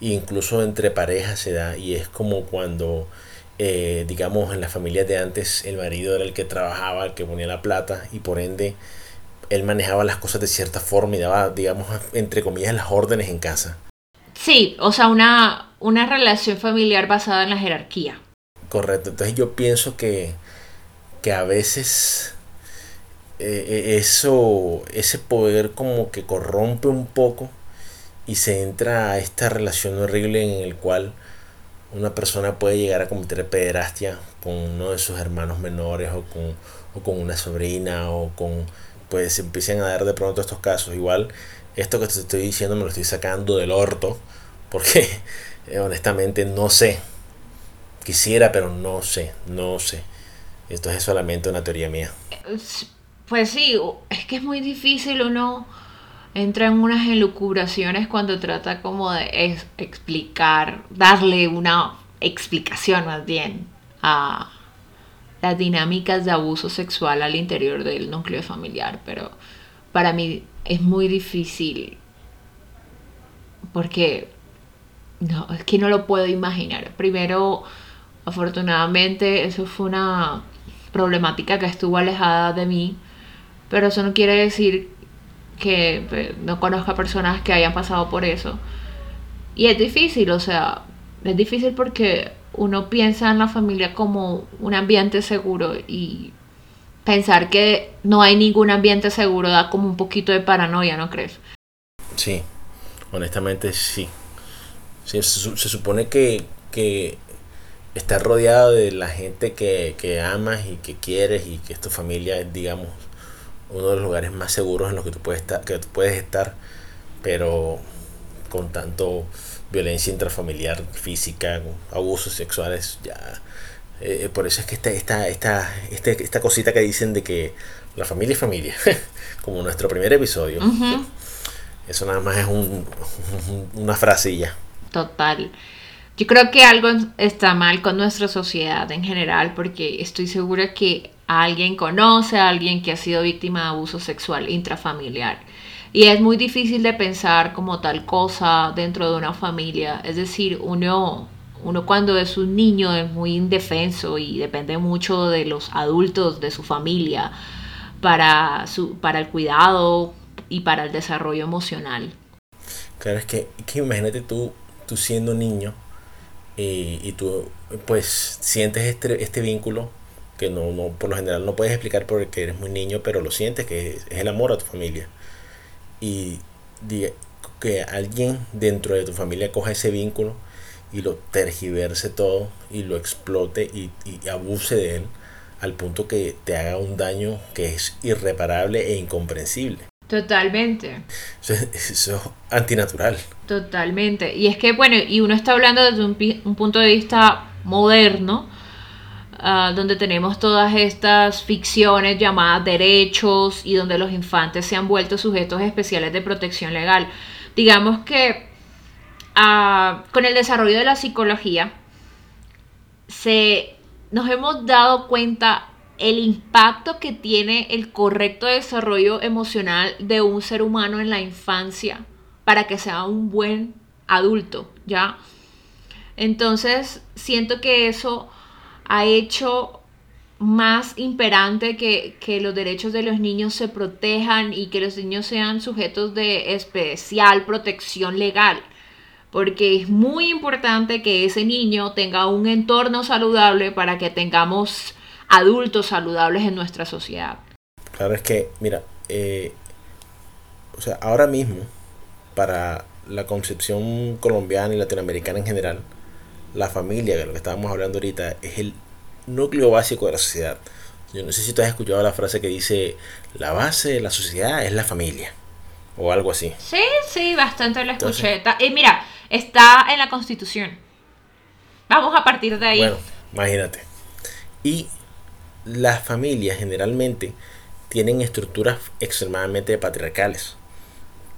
e incluso entre parejas se da, y es como cuando, eh, digamos, en las familias de antes, el marido era el que trabajaba, el que ponía la plata, y por ende, él manejaba las cosas de cierta forma y daba, digamos, entre comillas, las órdenes en casa. Sí, o sea, una, una relación familiar basada en la jerarquía. Correcto, entonces yo pienso que, que a veces eh, eh, eso, ese poder como que corrompe un poco y se entra a esta relación horrible en el cual una persona puede llegar a cometer pederastia con uno de sus hermanos menores o con, o con una sobrina o con pues empiezan a dar de pronto estos casos. Igual esto que te estoy diciendo me lo estoy sacando del orto porque eh, honestamente no sé Quisiera, pero no sé, no sé. Esto es solamente una teoría mía. Pues sí, es que es muy difícil uno entra en unas elucubraciones cuando trata como de explicar, darle una explicación más bien a las dinámicas de abuso sexual al interior del núcleo familiar, pero para mí es muy difícil porque no, es que no lo puedo imaginar. Primero, afortunadamente, eso fue una problemática que estuvo alejada de mí, pero eso no quiere decir que pues, no conozca personas que hayan pasado por eso. Y es difícil, o sea, es difícil porque uno piensa en la familia como un ambiente seguro y pensar que no hay ningún ambiente seguro da como un poquito de paranoia, ¿no crees? Sí, honestamente sí. Se, se supone que, que estás rodeado de la gente que, que amas y que quieres y que es tu familia es, digamos, uno de los lugares más seguros en los que tú puedes estar, que tú puedes estar pero con tanto violencia intrafamiliar, física, abusos sexuales, ya. eh, por eso es que esta, esta, esta, este- esta cosita que dicen de que la familia es familia, como nuestro primer episodio. Eso nada más es un, una frasilla. Total. Yo creo que algo está mal con nuestra sociedad en general porque estoy segura que alguien conoce a alguien que ha sido víctima de abuso sexual intrafamiliar. Y es muy difícil de pensar como tal cosa dentro de una familia. Es decir, uno, uno cuando es un niño es muy indefenso y depende mucho de los adultos de su familia para, su, para el cuidado y para el desarrollo emocional. Claro, es que, que imagínate tú, tú siendo niño eh, y tú pues sientes este, este vínculo que no, no, por lo general no puedes explicar porque eres muy niño, pero lo sientes, que es, es el amor a tu familia. Y diga- que alguien dentro de tu familia coja ese vínculo y lo tergiverse todo y lo explote y, y abuse de él al punto que te haga un daño que es irreparable e incomprensible. Totalmente. Eso es, eso es antinatural. Totalmente. Y es que, bueno, y uno está hablando desde un punto de vista moderno, ah, donde tenemos todas estas ficciones llamadas derechos y donde los infantes se han vuelto sujetos especiales de protección legal. Digamos que ah, con el desarrollo de la psicología, se, nos hemos dado cuenta el impacto que tiene el correcto desarrollo emocional de un ser humano en la infancia para que sea un buen adulto, ¿ya? Entonces, siento que eso ha hecho más imperante que, que los derechos de los niños se protejan y que los niños sean sujetos de especial protección legal porque es muy importante que ese niño tenga un entorno saludable para que tengamos adultos saludables en nuestra sociedad. Claro, es que, mira, eh, o sea, ahora mismo, para la concepción colombiana y latinoamericana en general, la familia, de lo que estábamos hablando ahorita, es el núcleo básico de la sociedad. Yo no sé si tú has escuchado la frase que dice, la base de la sociedad es la familia, o algo así. Sí, sí, bastante lo Entonces- escuché. Y mira, está en la constitución. Vamos a partir de ahí. Bueno, imagínate. Y las familias generalmente tienen estructuras extremadamente patriarcales,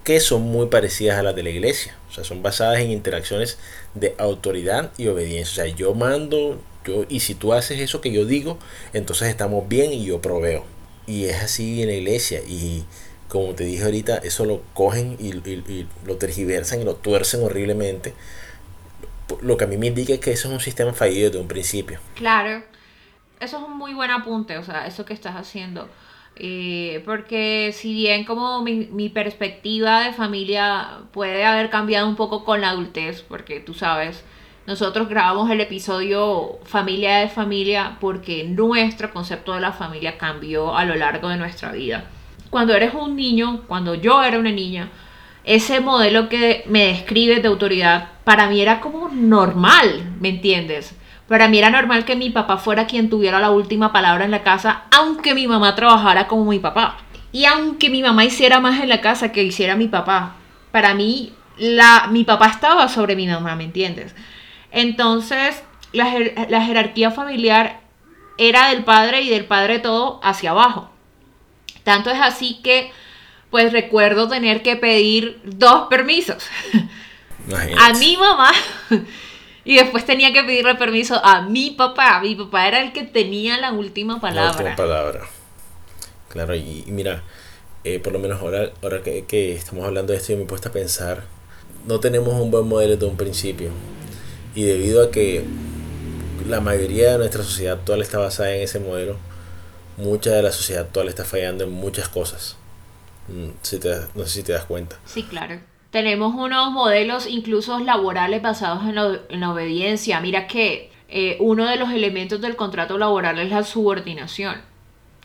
que son muy parecidas a las de la iglesia. O sea, son basadas en interacciones de autoridad y obediencia. O sea, yo mando, yo, y si tú haces eso que yo digo, entonces estamos bien y yo proveo. Y es así en la iglesia. Y como te dije ahorita, eso lo cogen y, y- y lo tergiversan y lo tuercen horriblemente. Lo que a mí me indica es que eso es un sistema fallido desde un principio. Claro, eso es un muy buen apunte, o sea, eso que estás haciendo. Eh, porque si bien como mi, mi perspectiva de familia puede haber cambiado un poco con la adultez, porque tú sabes, nosotros grabamos el episodio Familia de Familia porque nuestro concepto de la familia cambió a lo largo de nuestra vida. Cuando eres un niño, cuando yo era una niña, ese modelo que me describe de autoridad, para mí era como normal, ¿me entiendes? Para mí era normal que mi papá fuera quien tuviera la última palabra en la casa, aunque mi mamá trabajara como mi papá. Y aunque mi mamá hiciera más en la casa que hiciera mi papá. Para mí, la, mi papá estaba sobre mi mamá, ¿me entiendes? Entonces, la, jer- la jerarquía familiar era del padre y del padre todo hacia abajo. Tanto es así que, pues recuerdo tener que pedir dos permisos. A mi mamá y después tenía que pedirle permiso a mi papá. Mi papá era el que tenía la última palabra. La última palabra. Claro, y, mira, eh, por lo menos ahora, ahora que, que, estamos hablando de esto, yo me he puesto a pensar, no tenemos un buen modelo desde un principio. Y debido a que la mayoría de nuestra sociedad actual está basada en ese modelo, mucha de la sociedad actual está fallando en muchas cosas. Mm, si te, no sé si te das cuenta. Sí, claro. Tenemos unos modelos incluso laborales basados en la, obediencia. Mira que eh, uno de los elementos del contrato laboral es la subordinación.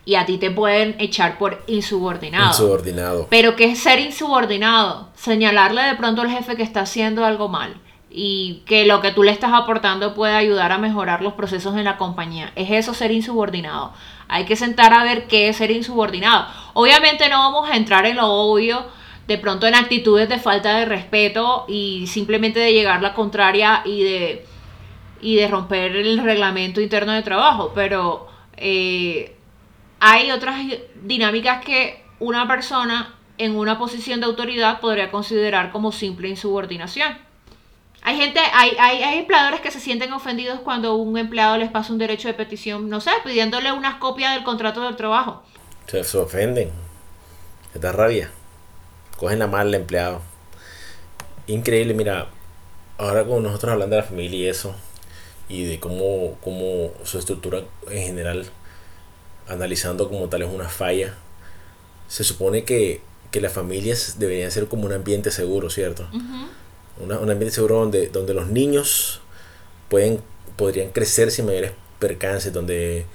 Y a ti te pueden echar por insubordinado. Insubordinado. Pero ¿qué es ser insubordinado? Señalarle de pronto al jefe que está haciendo algo mal y que lo que tú le estás aportando puede ayudar a mejorar los procesos en la compañía. ¿Es eso ser insubordinado? Hay que sentar a ver qué es ser insubordinado. Obviamente no vamos a entrar en lo obvio de pronto en actitudes de falta de respeto y simplemente de llegar la contraria y de, y de romper el reglamento interno de trabajo. Pero eh, hay otras dinámicas que una persona en una posición de autoridad podría considerar como simple insubordinación. Hay gente, hay, hay, hay, empleadores que se sienten ofendidos cuando un empleado les pasa un derecho de petición, no sé, pidiéndole unas copias del contrato del trabajo. Se, ofenden. Se da rabia cogen la mal al empleado. Increíble, mira, ahora con nosotros hablando de la familia y eso, y de cómo, cómo su estructura en general, analizando como tal es una falla, se supone que, que las familias deberían ser como un ambiente seguro, ¿cierto? un ambiente seguro donde, donde los niños pueden, podrían crecer sin mayores percances, donde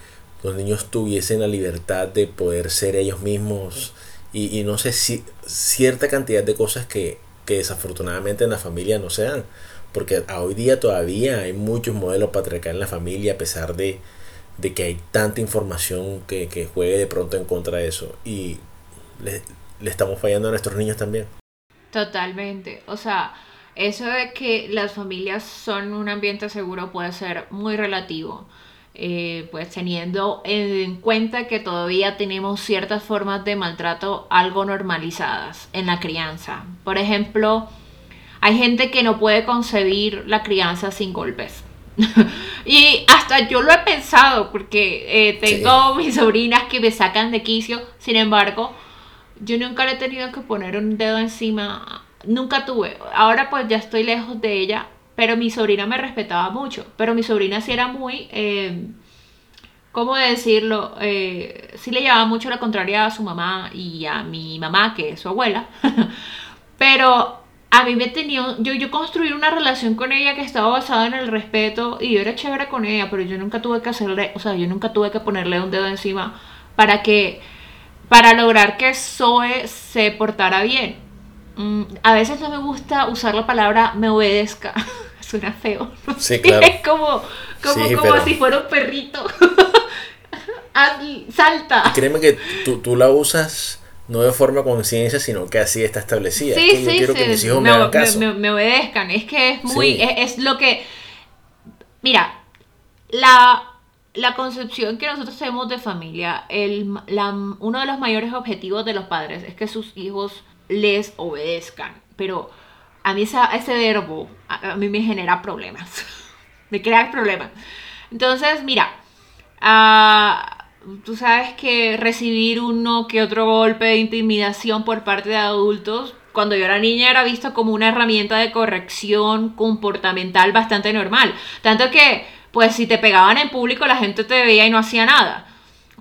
los niños tuviesen la libertad de poder ser ellos mismos y, y no sé si cierta cantidad de cosas que, que desafortunadamente en la familia no se dan. Porque hoy día todavía hay muchos modelos patriarcales en la familia a pesar de, de que hay tanta información que, que, juegue de pronto en contra de eso. Y le, le estamos fallando a nuestros niños también. Totalmente. O sea, eso de que las familias son un ambiente seguro puede ser muy relativo. Eh, pues teniendo en cuenta que todavía tenemos ciertas formas de maltrato algo normalizadas en la crianza. Por ejemplo, hay gente que no puede concebir la crianza sin golpes. y hasta yo lo he pensado porque eh, tengo mis sobrinas que me sacan de quicio, sin embargo, yo nunca le he tenido que poner un dedo encima, nunca tuve. Ahora pues ya estoy lejos de ella, pero mi sobrina me respetaba mucho. Pero mi sobrina sí era muy, eh, ¿cómo decirlo? Eh, sí le llevaba mucho la contraria a su mamá y a mi mamá, que es su abuela. pero a mí me tenía, yo, yo construí una relación con ella que estaba basada en el respeto y yo era chévere con ella, pero yo nunca tuve que hacerle, o sea, yo nunca tuve que ponerle un dedo encima para que, para lograr que Zoe se portara bien. Mm, a veces no me gusta usar la palabra me obedezca. Suena feo. Sí, claro. Es como, como, si fuera un perrito. Salta. créeme que tú, tú, la usas no de forma conciencia, sino que así está establecida. Sí, sí, yo quiero que mis hijos me, hagan caso. Me, obedezcan. Es que es muy. Es, lo que. Mira, la, la concepción que nosotros tenemos de familia, el, la, uno de los mayores objetivos de los padres es que sus hijos les obedezcan. Pero a mí ese verbo a, mí me genera problemas. me crea problemas. Entonces, mira, uh, tú sabes que recibir uno que otro golpe de intimidación por parte de adultos, cuando yo era niña era visto como una herramienta de corrección comportamental bastante normal. Tanto que, pues, si te pegaban en público, la gente te veía y no hacía nada.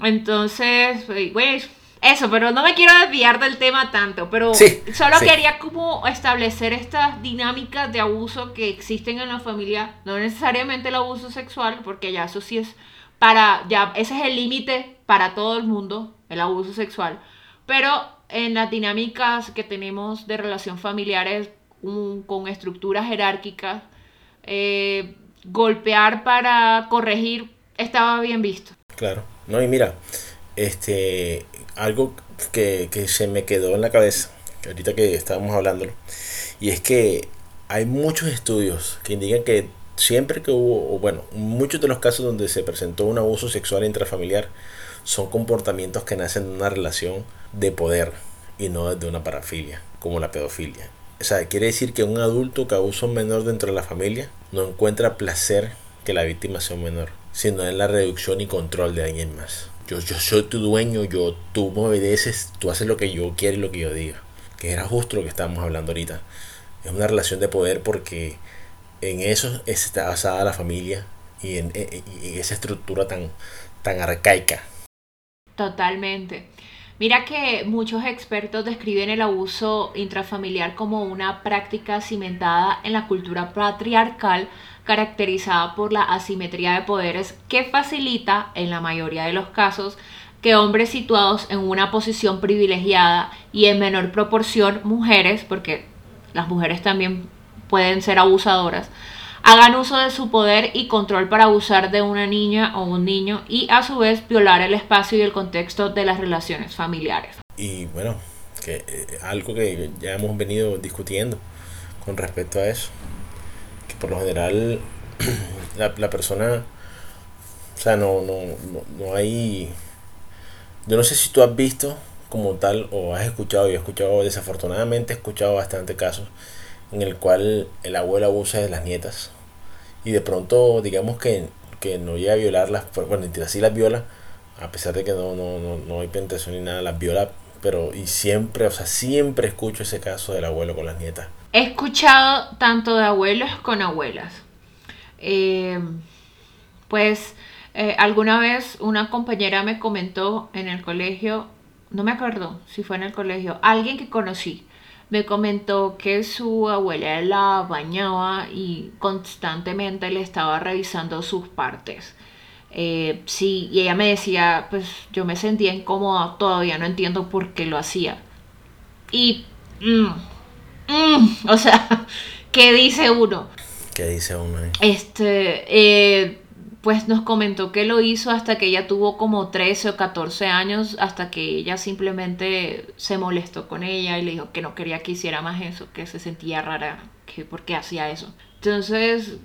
Entonces, pues, eso, pero no me quiero desviar del tema tanto, pero solo quería como establecer estas dinámicas de abuso que existen en la familia, no necesariamente el abuso sexual, porque ya eso sí es para, ya ese es el límite para todo el mundo, el abuso sexual, pero en las dinámicas que tenemos de relación familiares con estructuras jerárquicas, eh, golpear para corregir estaba bien visto. Claro, no, y mira, este, algo que, se me quedó en la cabeza, ahorita que estábamos hablándolo, y es que hay muchos estudios que indican que siempre que hubo, o bueno, muchos de los casos donde se presentó un abuso sexual intrafamiliar son comportamientos que nacen de una relación de poder y no desde una parafilia, como la pedofilia. O sea, quiere decir que un adulto que abusa un menor dentro de la familia no encuentra placer que la víctima sea un menor, sino en la reducción y control de alguien más. Yo, yo soy tu dueño, yo, tú me obedeces, tú haces lo que yo quiero y lo que yo diga. Que era justo lo que estábamos hablando ahorita. Es una relación de poder porque en eso está basada la familia y en, esa estructura tan, tan arcaica. Totalmente. Mira que muchos expertos describen el abuso intrafamiliar como una práctica cimentada en la cultura patriarcal caracterizada por la asimetría de poderes que facilita, en la mayoría de los casos, que hombres situados en una posición privilegiada y en menor proporción mujeres, porque las mujeres también pueden ser abusadoras, hagan uso de su poder y control para abusar de una niña o un niño y a su vez violar el espacio y el contexto de las relaciones familiares. Y bueno, que eh, algo que ya hemos venido discutiendo con respecto a eso, que por lo general la, la persona, o sea, no, no, no, no hay, yo no sé si tú has visto como tal o has escuchado, y he escuchado, desafortunadamente he escuchado bastante casos en el cual el abuelo abusa de las nietas y de pronto digamos que, que no llega a violarlas, bueno, sí las viola, a pesar de que no, no, no, no hay penetración ni nada, las viola, pero y siempre, o sea, siempre escucho ese caso del abuelo con las nietas. He escuchado tanto de abuelos con abuelas. Eh, pues eh, alguna vez una compañera me comentó en el colegio, no me acuerdo si fue en el colegio, alguien que conocí, me comentó que su abuela la bañaba y constantemente le estaba revisando sus partes. Eh, sí, y ella me decía, pues yo me sentía incómoda, todavía no entiendo por qué lo hacía. Y, mm, mm, o sea, ¿qué dice uno? ¿Qué dice uno? Este, eh, pues nos comentó que lo hizo hasta que ella tuvo como 13 o 14 años, hasta que ella simplemente se molestó con ella y le dijo que no quería que hiciera más eso, que se sentía rara, que por qué hacía eso. Entonces,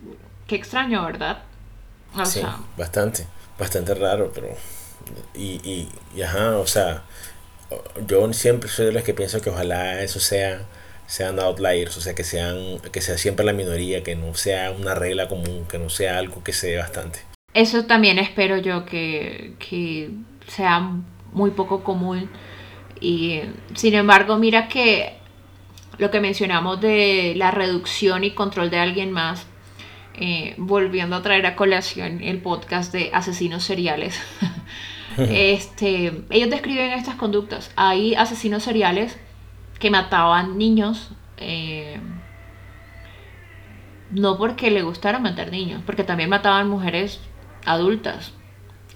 qué extraño, ¿verdad? sí, bastante, bastante raro, pero... Y, y, y, ajá, o sea, yo siempre soy de los que pienso que ojalá eso sea sean outliers, o sea, que sean que sea siempre la minoría, que no sea una regla común, que no sea algo que se dé bastante. Eso también espero yo que, que sea muy poco común. Y sin embargo, mira que lo que mencionamos de la reducción y control de alguien más, eh, volviendo a traer a colación el podcast de asesinos seriales, este, ellos describen estas conductas. Hay asesinos seriales que mataban niños, eh, no porque le gustara matar niños, porque también mataban mujeres adultas.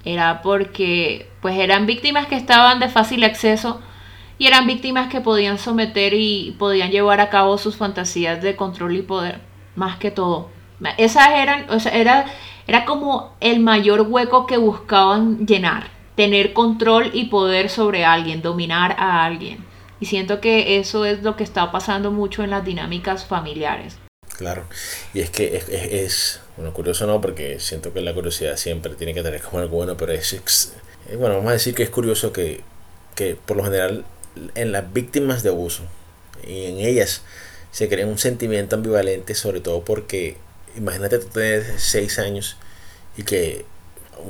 Era porque pues eran víctimas que estaban de fácil acceso y eran víctimas que podían someter y podían llevar a cabo sus fantasías de control y poder, más que todo. Esas eran, o sea, era, era como el mayor hueco que buscaban llenar, tener control y poder sobre alguien, dominar a alguien. Y siento que eso es lo que está pasando mucho en las dinámicas familiares. Claro, y es que es, bueno, curioso no, porque siento que la curiosidad siempre tiene que tener como algo bueno, pero es, eh, bueno, vamos a decir que es curioso que, que por lo general en las víctimas de abuso y en ellas se crea un sentimiento ambivalente, sobre todo porque imagínate tú tener 6 años y que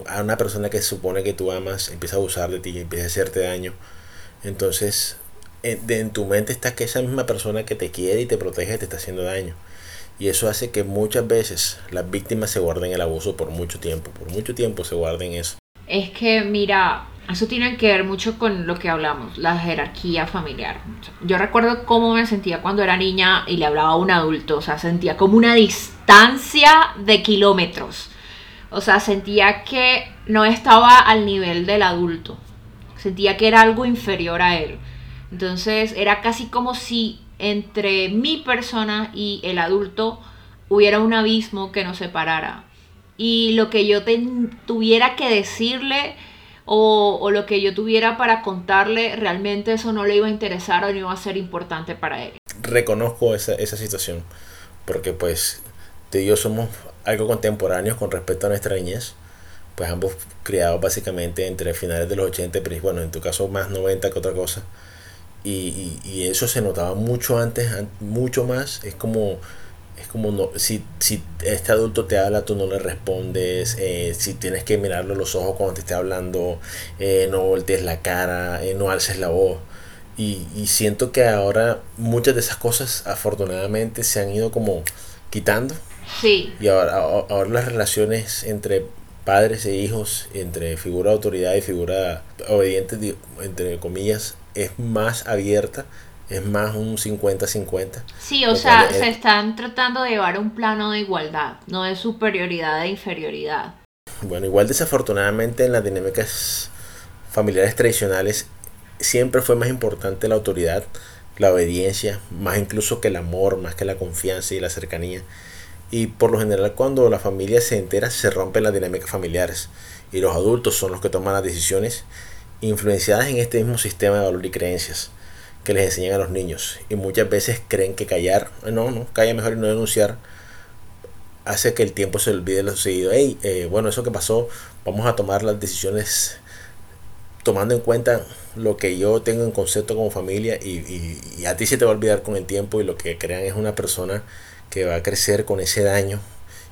a una persona que supone que tú amas empieza a abusar de ti, empieza a hacerte daño, entonces en, tu mente está que esa misma persona que te quiere y te protege te está haciendo daño. Y eso hace que muchas veces las víctimas se guarden el abuso por mucho tiempo, por mucho tiempo se guarden eso. Es que, mira, eso tiene que ver mucho con lo que hablamos, la jerarquía familiar. Yo recuerdo cómo me sentía cuando era niña y le hablaba a un adulto, o sea, sentía como una distancia de kilómetros. O sea, sentía que no estaba al nivel del adulto. Sentía que era algo inferior a él. Entonces era casi como si entre mi persona y el adulto hubiera un abismo que nos separara. Y lo que yo tuviera que decirle o, lo que yo tuviera para contarle, realmente eso no le iba a interesar o no iba a ser importante para él. Reconozco esa, esa situación, porque pues tú y yo somos algo contemporáneos con respecto a nuestra niñez, pues ambos criados básicamente entre finales de los 80 y bueno, en tu caso más 90 que otra cosa Y, y, y eso se notaba mucho antes, mucho más. Es como es como no, si, si este adulto te habla, tú no le respondes, eh, si tienes que mirarlo a los ojos cuando te esté hablando, eh, no voltees la cara, eh, no alces la voz. Y, y, siento que ahora muchas de esas cosas afortunadamente se han ido como quitando. Sí. Y ahora, ahora las relaciones entre padres e hijos, entre figura de autoridad y figura obediente, entre comillas, es más abierta es más un 50-50. Sí, o sea, se están tratando de llevar un plano de igualdad, no de superioridad e inferioridad. Bueno, igual desafortunadamente en las dinámicas familiares tradicionales siempre fue más importante la autoridad, la obediencia, más incluso que el amor, más que la confianza y la cercanía. Y por lo general cuando la familia se entera se rompen las dinámicas familiares y los adultos son los que toman las decisiones influenciadas en este mismo sistema de valor y creencias que les enseñan a los niños. Y muchas veces creen que callar, no, no, calla mejor y no denunciar, hace que el tiempo se olvide de lo sucedido. Hey, eh, bueno, eso que pasó, vamos a tomar las decisiones tomando en cuenta lo que yo tengo en concepto como familia y, y, a ti se te va a olvidar con el tiempo y lo que crean es una persona que va a crecer con ese daño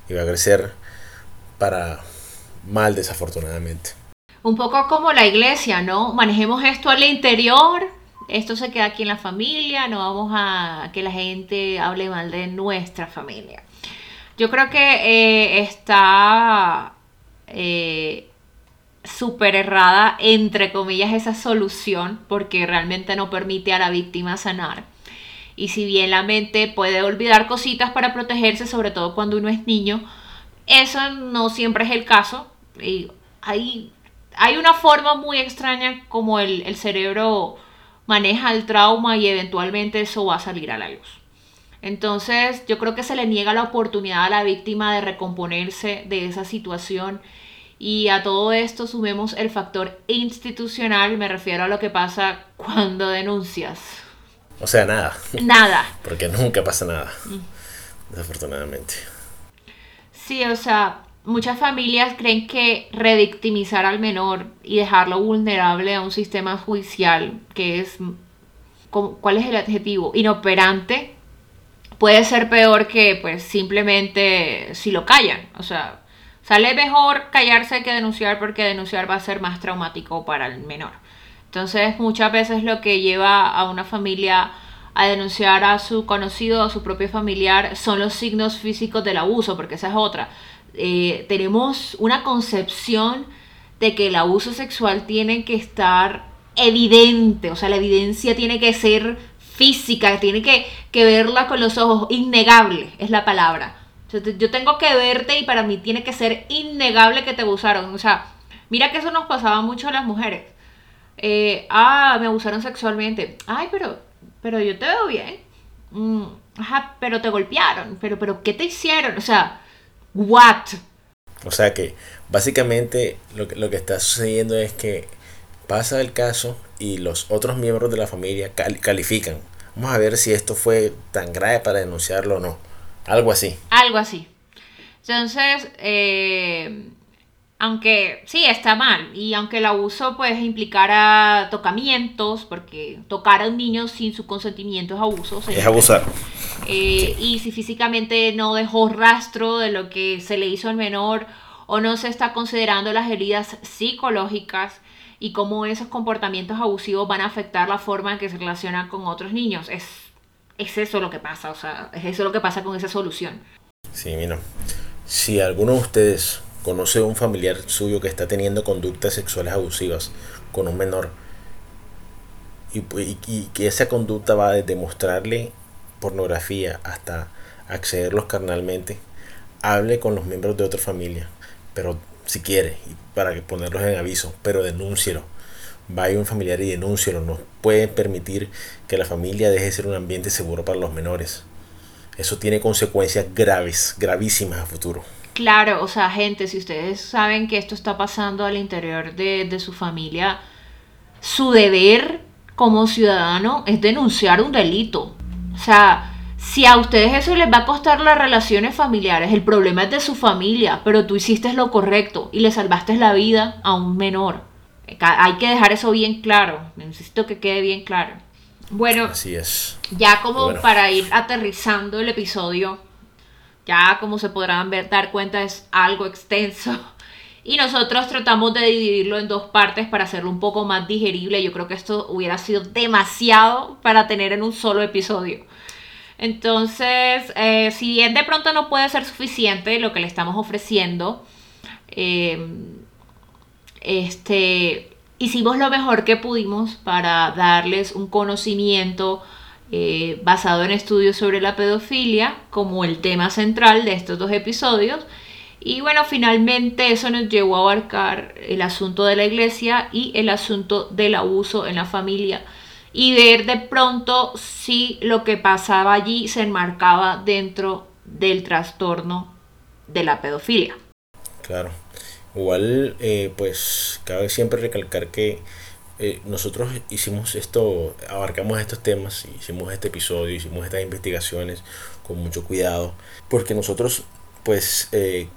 y va a crecer para mal desafortunadamente. Un poco como la iglesia, ¿no? Manejemos esto al interior esto se queda aquí en la familia, no vamos a que la gente hable mal de nuestra familia. Yo creo que eh, está eh, súper errada, entre comillas, esa solución, porque realmente no permite a la víctima sanar. Y si bien la mente puede olvidar cositas para protegerse, sobre todo cuando uno es niño, eso no siempre es el caso. Y hay, hay una forma muy extraña como el, el cerebro maneja el trauma y eventualmente eso va a salir a la luz. Entonces yo creo que se le niega la oportunidad a la víctima de recomponerse de esa situación y a todo esto sumemos el factor institucional, me refiero a lo que pasa cuando denuncias. O sea, nada. Nada. Porque nunca pasa nada, mm. desafortunadamente. Sí, o sea, muchas familias creen que redictimizar al menor y dejarlo vulnerable a un sistema judicial que es, ¿cuál es el adjetivo? Inoperante, puede ser peor que pues simplemente si lo callan. O sea, sale mejor callarse que denunciar porque denunciar va a ser más traumático para el menor. Entonces muchas veces lo que lleva a una familia a denunciar a su conocido, a su propio familiar, son los signos físicos del abuso, porque esa es otra eh, tenemos una concepción de que el abuso sexual tiene que estar evidente, o sea, la evidencia tiene que ser física, tiene que, verla con los ojos, innegable es la palabra. yo tengo que verte y para mí tiene que ser innegable que te abusaron. O sea, mira que eso nos pasaba mucho a las mujeres. Eh, ah, me abusaron sexualmente. Ay, pero, pero yo te veo bien. Mm, ajá, pero te golpearon. Pero, pero, ¿qué te hicieron? O sea, What? O sea que básicamente lo que, lo que está sucediendo es que pasa el caso y los otros miembros de la familia califican. Vamos a ver si esto fue tan grave para denunciarlo o no. Algo así. Algo así. Entonces, eh, aunque sí está mal y aunque el abuso pues implicara tocamientos, porque tocar a un niño sin su consentimiento es abuso. Es abusar. Eh, y si físicamente no dejó rastro de lo que se le hizo al menor o no se está considerando las heridas psicológicas y cómo esos comportamientos abusivos van a afectar la forma en que se relaciona con otros niños. Es, es eso lo que pasa, o sea, es eso lo que pasa con esa solución. Sí, mira, si alguno de ustedes conoce a un familiar suyo que está teniendo conductas sexuales abusivas con un menor y, que esa conducta va de demostrarle pornografía hasta accederlos carnalmente, hable con los miembros de otra familia, pero si quiere, para ponerlos en aviso, pero denúncielo. Vaya un familiar y denúncielo. No puede permitir que la familia deje de ser un ambiente seguro para los menores. Eso tiene consecuencias graves, gravísimas a futuro. Claro, o sea, gente, si ustedes saben que esto está pasando al interior de, su familia, su deber como ciudadano es denunciar un delito. O sea, si a ustedes eso les va a costar las relaciones familiares, el problema es de su familia, pero tú hiciste lo correcto y le salvaste la vida a un menor. Hay que dejar eso bien claro, necesito que quede bien claro. Bueno, Así es. ya como Bueno. para ir aterrizando el episodio, ya como se podrán ver, dar cuenta es algo extenso. Y nosotros tratamos de dividirlo en dos partes para hacerlo un poco más digerible. Yo creo que esto hubiera sido demasiado para tener en un solo episodio. Entonces, eh, si bien de pronto no puede ser suficiente lo que le estamos ofreciendo, eh, este, hicimos lo mejor que pudimos para darles un conocimiento eh, basado en estudios sobre la pedofilia como el tema central de estos dos episodios. Y bueno, finalmente eso nos llevó a abarcar el asunto de la iglesia y el asunto del abuso en la familia y ver de pronto si lo que pasaba allí se enmarcaba dentro del trastorno de la pedofilia. Claro. Igual, eh, pues, cabe siempre recalcar que eh, nosotros hicimos esto, abarcamos estos temas, hicimos este episodio, hicimos estas investigaciones con mucho cuidado, porque nosotros, pues, eh,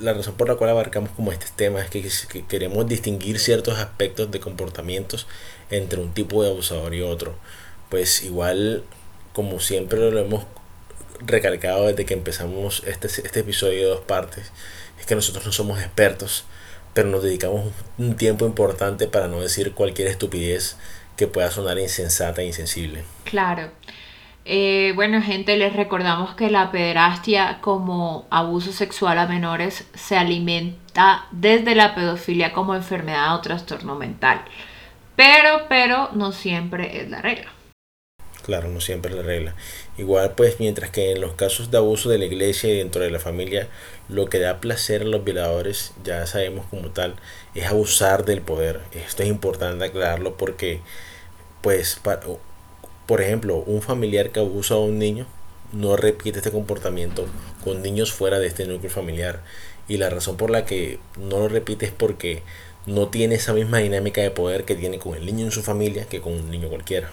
la razón por la cual abarcamos como este tema es que, que queremos distinguir ciertos aspectos de comportamientos entre un tipo de abusador y otro. Pues igual, como siempre lo hemos recalcado desde que empezamos este, este episodio de dos partes, es que nosotros no somos expertos, pero nos dedicamos un tiempo importante para no decir cualquier estupidez que pueda sonar insensata e insensible. Claro. Eh, bueno, gente, les recordamos que la pederastia como abuso sexual a menores se alimenta desde la pedofilia como enfermedad o trastorno mental. Pero, pero no siempre es la regla. Claro, no siempre es la regla. Igual, pues, mientras que en los casos de abuso de la iglesia y dentro de la familia, lo que da placer a los violadores, ya sabemos como tal, es abusar del poder. Esto es importante aclararlo porque, pues, por ejemplo, un familiar que abusa a un niño no repite este comportamiento con niños fuera de este núcleo familiar. Y la razón por la que no lo repite es porque no tiene esa misma dinámica de poder que tiene con el niño en su familia que con un niño cualquiera.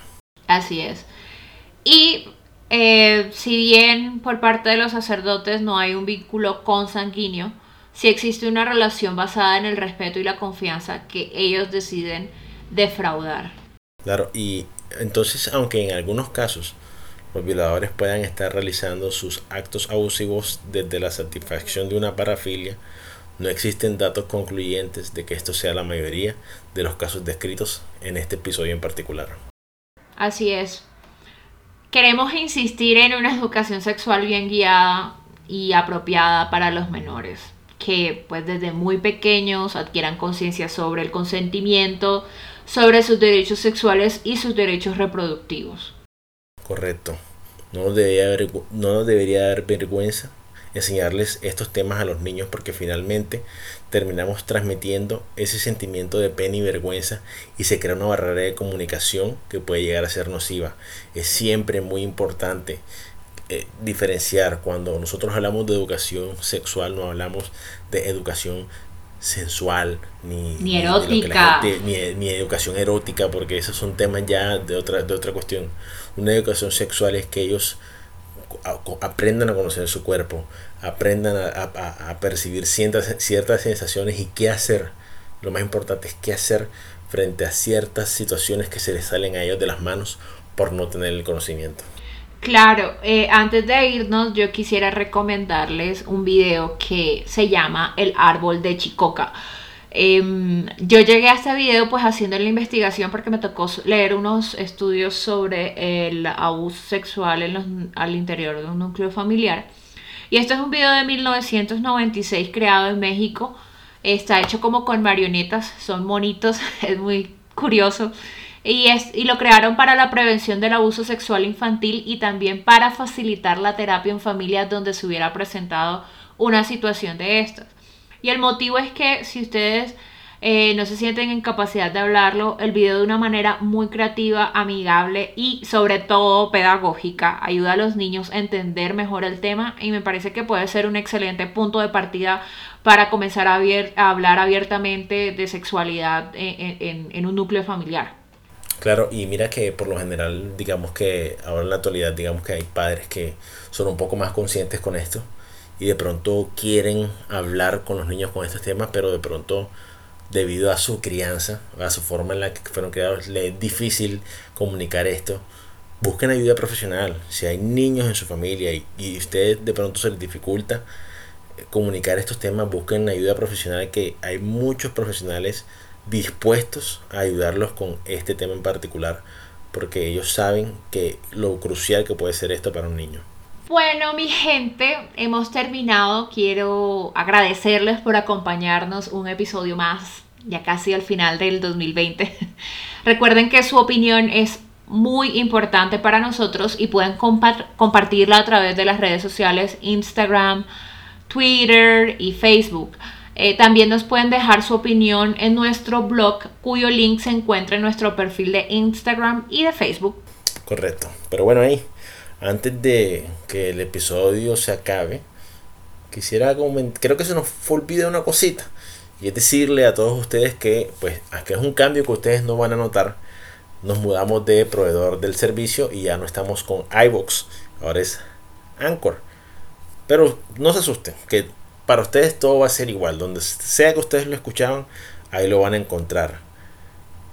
Así es. Y eh, si bien por parte de los sacerdotes no hay un vínculo consanguíneo, sí existe una relación basada en el respeto y la confianza que ellos deciden defraudar. Claro, y entonces, aunque en algunos casos los violadores puedan estar realizando sus actos abusivos desde la satisfacción de una parafilia, no existen datos concluyentes de que esto sea la mayoría de los casos descritos en este episodio en particular. Así es. Queremos insistir en una educación sexual bien guiada y apropiada para los menores, que pues desde muy pequeños adquieran conciencia sobre el consentimiento, sobre sus derechos sexuales y sus derechos reproductivos. Correcto. No debería, haber, no debería dar vergüenza enseñarles estos temas a los niños porque finalmente terminamos transmitiendo ese sentimiento de pena y vergüenza y se crea una barrera de comunicación que puede llegar a ser nociva. Es siempre muy importante eh, diferenciar cuando nosotros hablamos de educación sexual, no hablamos de educación sensual ni, ni erótica ni, gente, ni, ni, educación erótica porque esos son temas ya de otra de otra cuestión una educación sexual es que ellos aprendan a conocer su cuerpo aprendan a, percibir ciertas, ciertas sensaciones y qué hacer lo más importante es qué hacer frente a ciertas situaciones que se les salen a ellos de las manos por no tener el conocimiento Claro, eh, antes de irnos yo quisiera recomendarles un video que se llama El árbol de Chicoca. Eh, yo llegué a este video pues haciendo la investigación porque me tocó leer unos estudios sobre el abuso sexual en los, al interior de un núcleo familiar. Y este es un video de 1996 creado en México. Está hecho como con marionetas, son monitos, es muy curioso. Y, es, y, lo crearon para la prevención del abuso sexual infantil y también para facilitar la terapia en familias donde se hubiera presentado una situación de estas. Y el motivo es que si ustedes eh, no se sienten en capacidad de hablarlo, el video de una manera muy creativa, amigable y sobre todo pedagógica ayuda a los niños a entender mejor el tema y me parece que puede ser un excelente punto de partida para comenzar a, hablar abiertamente de sexualidad en, en un núcleo familiar. Claro, y mira que por lo general, digamos que ahora en la actualidad, digamos que hay padres que son un poco más conscientes con esto y de pronto quieren hablar con los niños con estos temas, pero de pronto debido a su crianza, a su forma en la que fueron criados, le es difícil comunicar esto. Busquen ayuda profesional. Si hay niños en su familia y, y usted de pronto se les dificulta eh, comunicar estos temas, busquen ayuda profesional que hay muchos profesionales dispuestos a ayudarlos con este tema en particular porque ellos saben que lo crucial que puede ser esto para un niño. Bueno, mi gente, hemos terminado. Quiero agradecerles por acompañarnos un episodio más, ya casi al final del 2020. Recuerden que su opinión es muy importante para nosotros y pueden compartirla a través de las redes sociales Instagram, Twitter y Facebook. Eh, también nos pueden dejar su opinión en nuestro blog, cuyo link se encuentra en nuestro perfil de Instagram y de Facebook. Correcto. Pero bueno, ahí, antes de que el episodio se acabe, quisiera comentar, creo que se nos fue olvidar una cosita. Y es decirle a todos ustedes que, pues, aquí es un cambio que ustedes no van a notar. Nos mudamos de proveedor del servicio y ya no estamos con iVoox. Ahora es Anchor. Pero no se asusten, que para ustedes todo va a ser igual. Donde sea que ustedes lo escuchaban, ahí lo van a encontrar.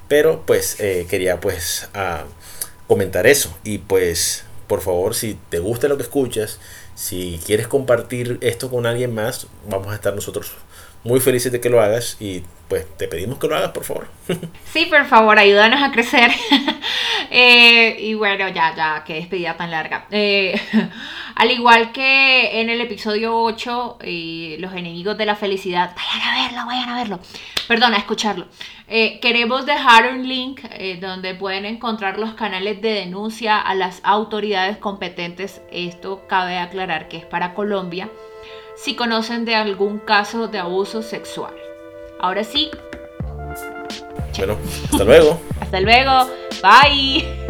Pero pues eh, quería pues comentar eso. Y pues por favor, si te gusta lo que escuchas, si quieres compartir esto con alguien más, vamos a estar nosotros muy felices de que lo hagas y pues te pedimos que lo hagas, por favor. Sí, por favor, ayúdanos a crecer. Eh, y bueno, ya, ya, qué despedida tan larga. Eh, al igual que en el episodio 8, eh, los enemigos de la felicidad, vayan a verlo, vayan a verlo. Perdona, a escucharlo. queremos dejar un link donde pueden encontrar los canales de denuncia a las autoridades competentes. Esto cabe aclarar que es para Colombia si conocen de algún caso de abuso sexual. Ahora sí. Bueno, hasta luego. hasta luego. Bye.